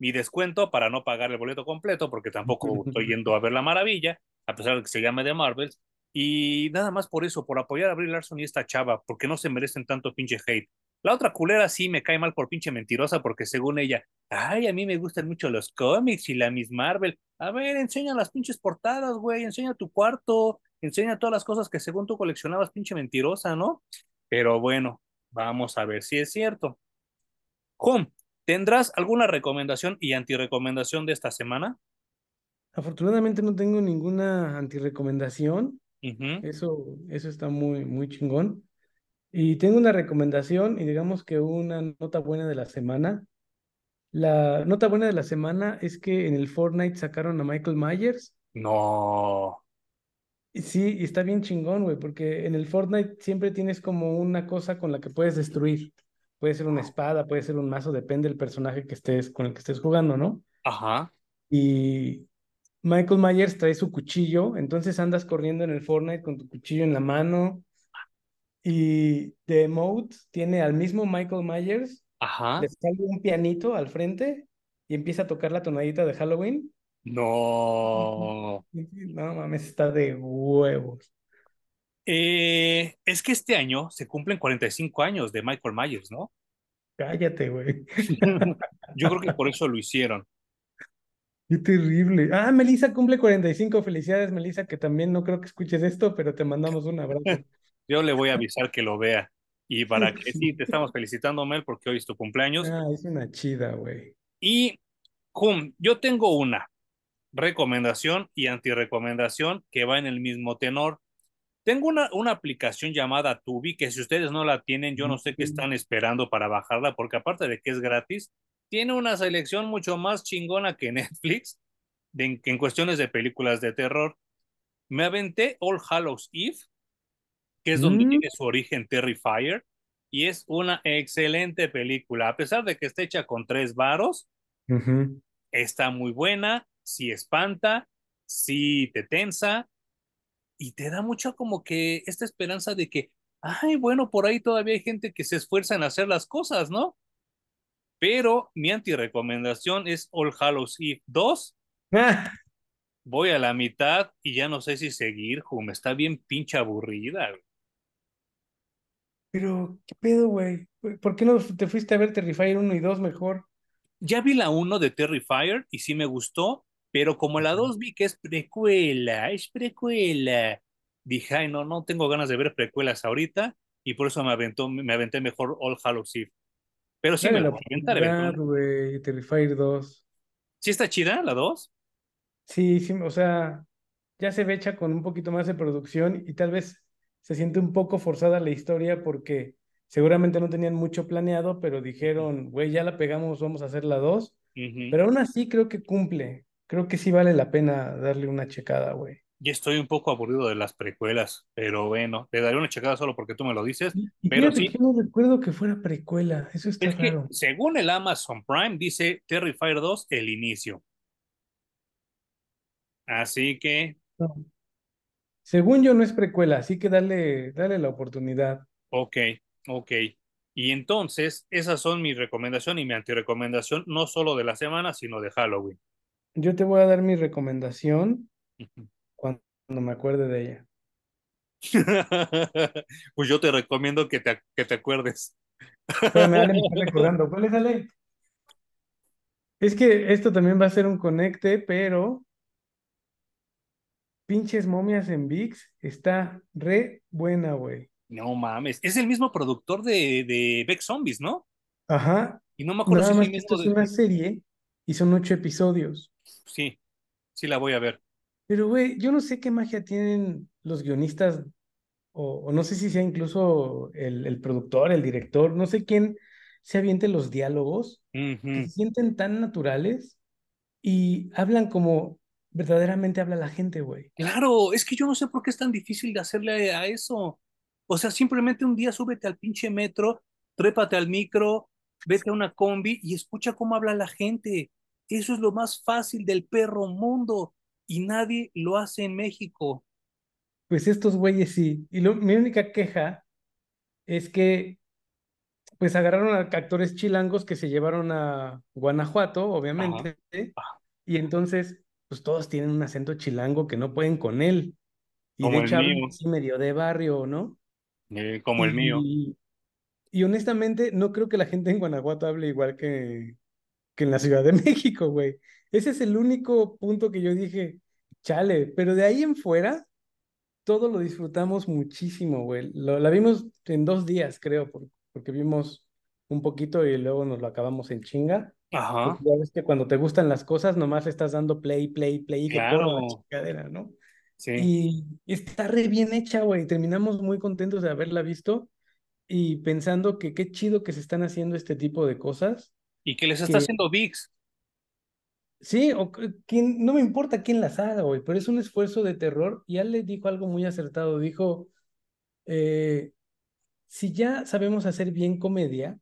mi descuento para no pagar el boleto completo, porque tampoco estoy yendo a ver la maravilla, a pesar de que se llame de Marvels. Y nada más por eso, por apoyar a Brie Larson y esta chava, porque no se merecen tanto pinche hate. La otra culera sí me cae mal por pinche mentirosa, porque según ella, ay, a mí me gustan mucho los cómics y la Miss Marvel. A ver, enseña las pinches portadas, güey, enseña tu cuarto, enseña todas las cosas que según tú coleccionabas, pinche mentirosa, ¿no? Pero bueno, vamos a ver si es cierto. Home, ¿tendrás alguna recomendación y antirecomendación de esta semana? Afortunadamente no tengo ninguna antirecomendación. Eso, eso está muy, muy chingón. Y tengo una recomendación y digamos que una nota buena de la semana. La nota buena de la semana es que en el Fortnite sacaron a Michael Myers. No. Sí, y está bien chingón, güey, porque en el Fortnite siempre tienes como una cosa con la que puedes destruir. Puede ser una espada, puede ser un mazo, depende del personaje que estés, con el que estés jugando, ¿no? Ajá. Y Michael Myers trae su cuchillo, entonces andas corriendo en el Fortnite con tu cuchillo en la mano. Y The Emote tiene al mismo Michael Myers, Ajá. le sale un pianito al frente y empieza a tocar la tonadita de Halloween. No. No mames, está de huevos. Eh, es que este año se cumplen 45 años de Michael Myers, ¿no? Cállate, güey. Yo creo que por eso lo hicieron. Qué terrible. Ah, Melissa cumple 45. Felicidades, Melissa, que también no creo que escuches esto, pero te mandamos un abrazo. Yo le voy a avisar que lo vea. Y para que sí, te estamos felicitando, Mel, porque hoy es tu cumpleaños. Ah, es una chida, güey. Y, Jum, yo tengo una recomendación y antirecomendación que va en el mismo tenor. Tengo una, una aplicación llamada Tubi, que si ustedes no la tienen, yo no sé qué están esperando para bajarla, porque aparte de que es gratis, tiene una selección mucho más chingona que Netflix de, en cuestiones de películas de terror. Me aventé All Hallows Eve, que es donde mm. tiene su origen Terrifier, y es una excelente película. A pesar de que está hecha con tres varos, está muy buena, sí espanta, sí te tensa, y te da mucho como que esta esperanza de que, ay, bueno, por ahí todavía hay gente que se esfuerza en hacer las cosas, ¿no? Pero mi anti-recomendación es All Hallows Eve 2. Voy a la mitad y ya no sé si seguir, me está bien pinche aburrida. Pero, ¿qué pedo, güey? ¿Por qué no te fuiste a ver Terrifier 1 y 2 mejor? Ya vi la 1 de Terrifier y sí me gustó, pero como la 2 vi que es precuela, es precuela, dije, ay, no, no tengo ganas de ver precuelas ahorita y por eso me, aventó, me aventé mejor All Hallows Eve. Pero sí me la voy a aventar. güey, Terrifier 2. ¿Sí está chida la 2? Sí, sí, o sea, ya se ve hecha con un poquito más de producción y tal vez se siente un poco forzada la historia porque seguramente no tenían mucho planeado, pero dijeron, güey, ya la pegamos, vamos a hacer la dos. Pero aún así creo que cumple. Creo que sí vale la pena darle una checada, güey. Y estoy un poco aburrido de las precuelas, pero bueno, le daré una checada solo porque tú me lo dices. Y, pero sí. no recuerdo que fuera precuela, eso está es Que, según el Amazon Prime, dice Terrifier 2, el inicio. Así que. Según yo no es precuela, así que dale, dale la oportunidad. Ok, ok. Y entonces, esas son mi recomendación y mi antirecomendación, no solo de la semana, sino de Halloween. Yo te voy a dar mi recomendación cuando me acuerde de ella. pues yo te recomiendo que te, que te acuerdes. Pero me recordando. ¿Cuál es, Ale? Es que esto también va a ser un conecte, pero pinches momias en VIX está re buena, güey. No mames, es el mismo productor de, de Beck Zombies, ¿no? Ajy Y no me acuerdo si es el mismo. Es una serie y son ocho episodios. Sí, sí la voy a ver. Pero, güey, yo no sé qué magia tienen los guionistas, o, no sé si sea incluso el, el, productor, el director, no sé quién se aviente los diálogos, que se sienten tan naturales y hablan como verdaderamente habla la gente, güey. Claro, es que yo no sé por qué es tan difícil de hacerle a eso. O sea, simplemente un día súbete al pinche metro, trépate al micro, vete a una combi y escucha cómo habla la gente. Eso es lo más fácil del perro mundo y nadie lo hace en México. Pues estos güeyes sí. Y mi única queja es que pues agarraron a actores chilangos que se llevaron a Guanajuato, obviamente, y entonces pues todos tienen un acento chilango que no pueden con él. Y como de hecho así medio de barrio, ¿no? Eh, como el mío. Y honestamente, no creo que la gente en Guanajuato hable igual que, que en la Ciudad de México, güey. Ese es el único punto que yo dije, chale, pero de ahí en fuera, todo lo disfrutamos muchísimo, güey. Lo, la vimos en dos días, creo, porque vimos un poquito y luego nos lo acabamos en chinga. Ajá. ya ves que cuando te gustan las cosas, nomás le estás dando play, play, play y que chingadera, ¿no? Sí. Y está re bien hecha, güey. Terminamos muy contentos de haberla visto y pensando que qué chido que se están haciendo este tipo de cosas. Y que les está haciendo VIX. Sí, o quién, no me importa quién las haga, güey, pero es un esfuerzo de terror. Y él le dijo algo muy acertado. Dijo, eh, si ya sabemos hacer bien comedia,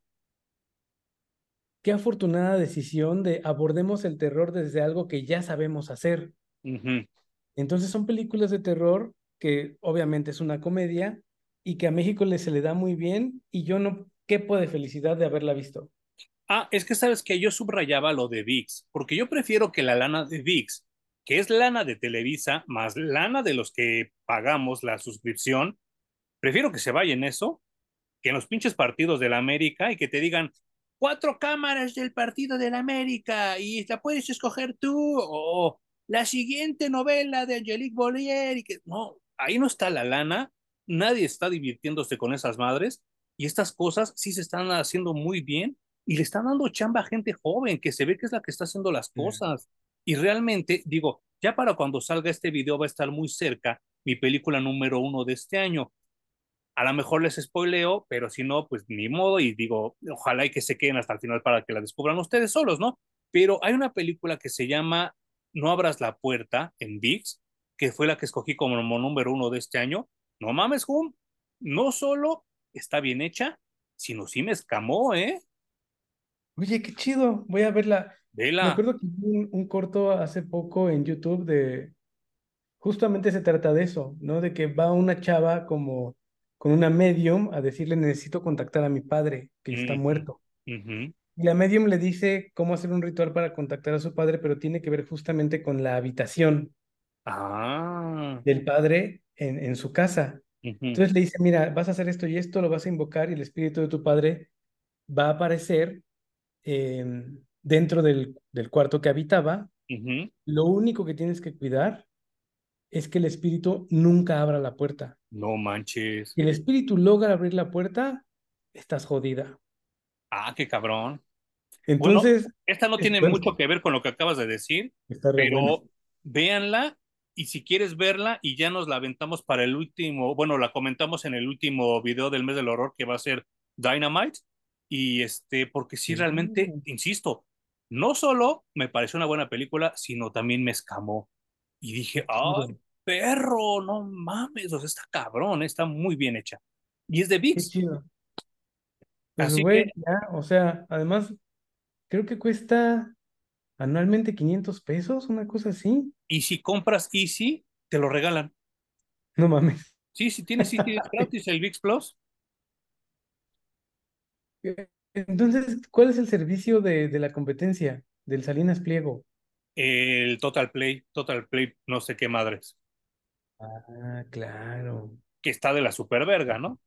qué afortunada decisión de abordemos el terror desde algo que ya sabemos hacer. Entonces son películas de terror que obviamente es una comedia, y que a México le, se le da muy bien y yo no quepo de felicidad de haberla visto. Ah, es que sabes que yo subrayaba lo de VIX, porque yo prefiero que la lana de VIX, que es lana de Televisa, más lana de los que pagamos la suscripción, prefiero que se vaya en eso, que en los pinches partidos de la América y que te digan cuatro cámaras del partido de la América y la puedes escoger tú, o la siguiente novela de Angelique Bollier, y que no, ahí no está la lana, nadie está divirtiéndose con esas madres y estas cosas sí se están haciendo muy bien y le están dando chamba a gente joven que se ve que es la que está haciendo las cosas. Y realmente, digo, ya para cuando salga este video va a estar muy cerca mi película número uno de este año. A lo mejor les spoileo, pero si no, pues ni modo. Y digo, ojalá y que se queden hasta el final para que la descubran ustedes solos, ¿no? Pero hay una película que se llama No abras la puerta en VIX, que fue la que escogí como número uno de este año, no mames, Hum, no solo está bien hecha, sino sí me escamó, ¿eh? Oye, qué chido, voy a verla. Vela. Me acuerdo que vi un, corto hace poco en YouTube de, justamente se trata de eso, ¿no? De que va una chava como con una medium a decirle necesito contactar a mi padre, que está muerto. Y la medium le dice cómo hacer un ritual para contactar a su padre, pero tiene que ver justamente con la habitación ah. del padre en, su casa. Entonces le dice, mira, vas a hacer esto y esto, lo vas a invocar y el espíritu de tu padre va a aparecer em, dentro del, del, cuarto que habitaba. Lo único que tienes que cuidar es que el espíritu nunca abra la puerta. No manches. Si el espíritu logra abrir la puerta, estás jodida. Ah, qué cabrón. Entonces. esta no tiene mucho que ver con lo que acabas de decir, pero véanla y si quieres verla y ya nos la aventamos para el último, bueno, la comentamos en el último video del mes del horror que va a ser Dynamite y este, porque sí, realmente, insisto, no solo me pareció una buena película, sino también me escamó y dije, ¡ay, perro! No mames, o sea, está cabrón, está muy bien hecha. Y es de VIX. chido. Pues, Así que... ya, o sea, además, creo que cuesta anualmente 500 pesos, una cosa así. Y si compras Easy, te lo regalan. No mames. Sí, si tienes Easy gratis el VIX Plus. Entonces, ¿cuál es el servicio de, de la competencia del Salinas Pliego? El Total Play, Total Play, no sé qué madres. Ah, claro. Que está de la super verga, ¿no?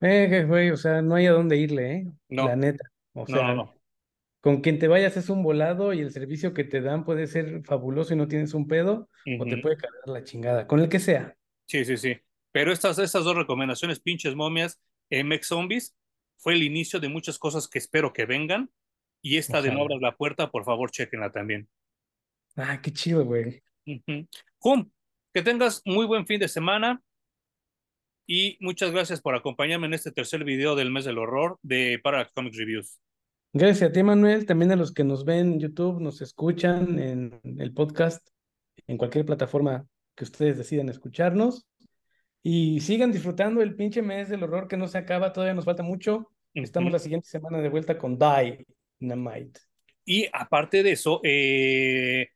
Eh, güey, o sea, no hay a dónde irle, ¿eh? No. La neta. O sea, no, no con quien te vayas es un volado y el servicio que te dan puede ser fabuloso y no tienes un pedo, o te puede cargar la chingada, con el que sea. Sí, sí, sí. Pero estas, estas dos recomendaciones, pinches momias, MX Zombies, fue el inicio de muchas cosas que espero que vengan. Y esta de No abras la puerta, por favor, chequenla también. Ah, qué chido, güey. Jum, que tengas muy buen fin de semana. Y muchas gracias por acompañarme en este tercer video del mes del horror de Parallax Comics Reviews. Gracias a ti, Manuel. También a los que nos ven en YouTube, nos escuchan en el podcast, en cualquier plataforma que ustedes decidan escucharnos. Y sigan disfrutando el pinche mes del horror que no se acaba, todavía nos falta mucho. Estamos la siguiente semana de vuelta con Dynamite. Y aparte de eso, eh,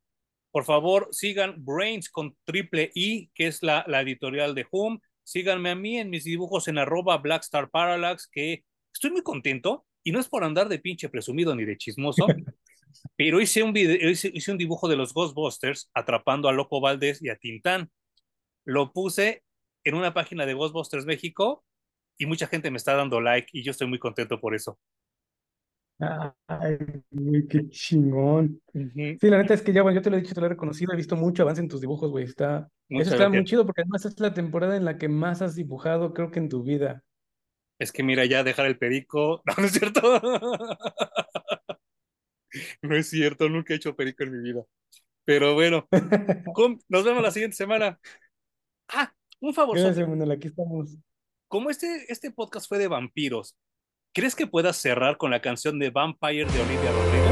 por favor, sigan Brains con triple I, que es la, la editorial de Home. síganme a mí en mis dibujos en arroba Blackstar Parallax, que estoy muy contento y no es por andar de pinche presumido ni de chismoso, pero hice un, video, hice, hice, un dibujo de los Ghostbusters atrapando a Loco Valdés y a Tintán. Lo puse en una página de Ghostbusters México y mucha gente me está dando like y yo estoy muy contento por eso. Ay, qué chingón. Uh -huh. Sí, la neta es que ya, bueno, yo te lo he dicho, te lo he reconocido, he visto mucho avance en tus dibujos, güey. Está, Muchas eso está gracias. muy chido porque además es la temporada en la que más has dibujado, creo que en tu vida. Es que mira, ya dejar el perico. No, no es cierto. no es cierto, nunca he hecho perico en mi vida. Pero bueno, nos vemos la siguiente semana. Ah, un favor. Gracias, Manuel, aquí estamos. Como este, este podcast fue de vampiros, ¿crees que puedas cerrar con la canción de Vampire de Olivia Rodrigo?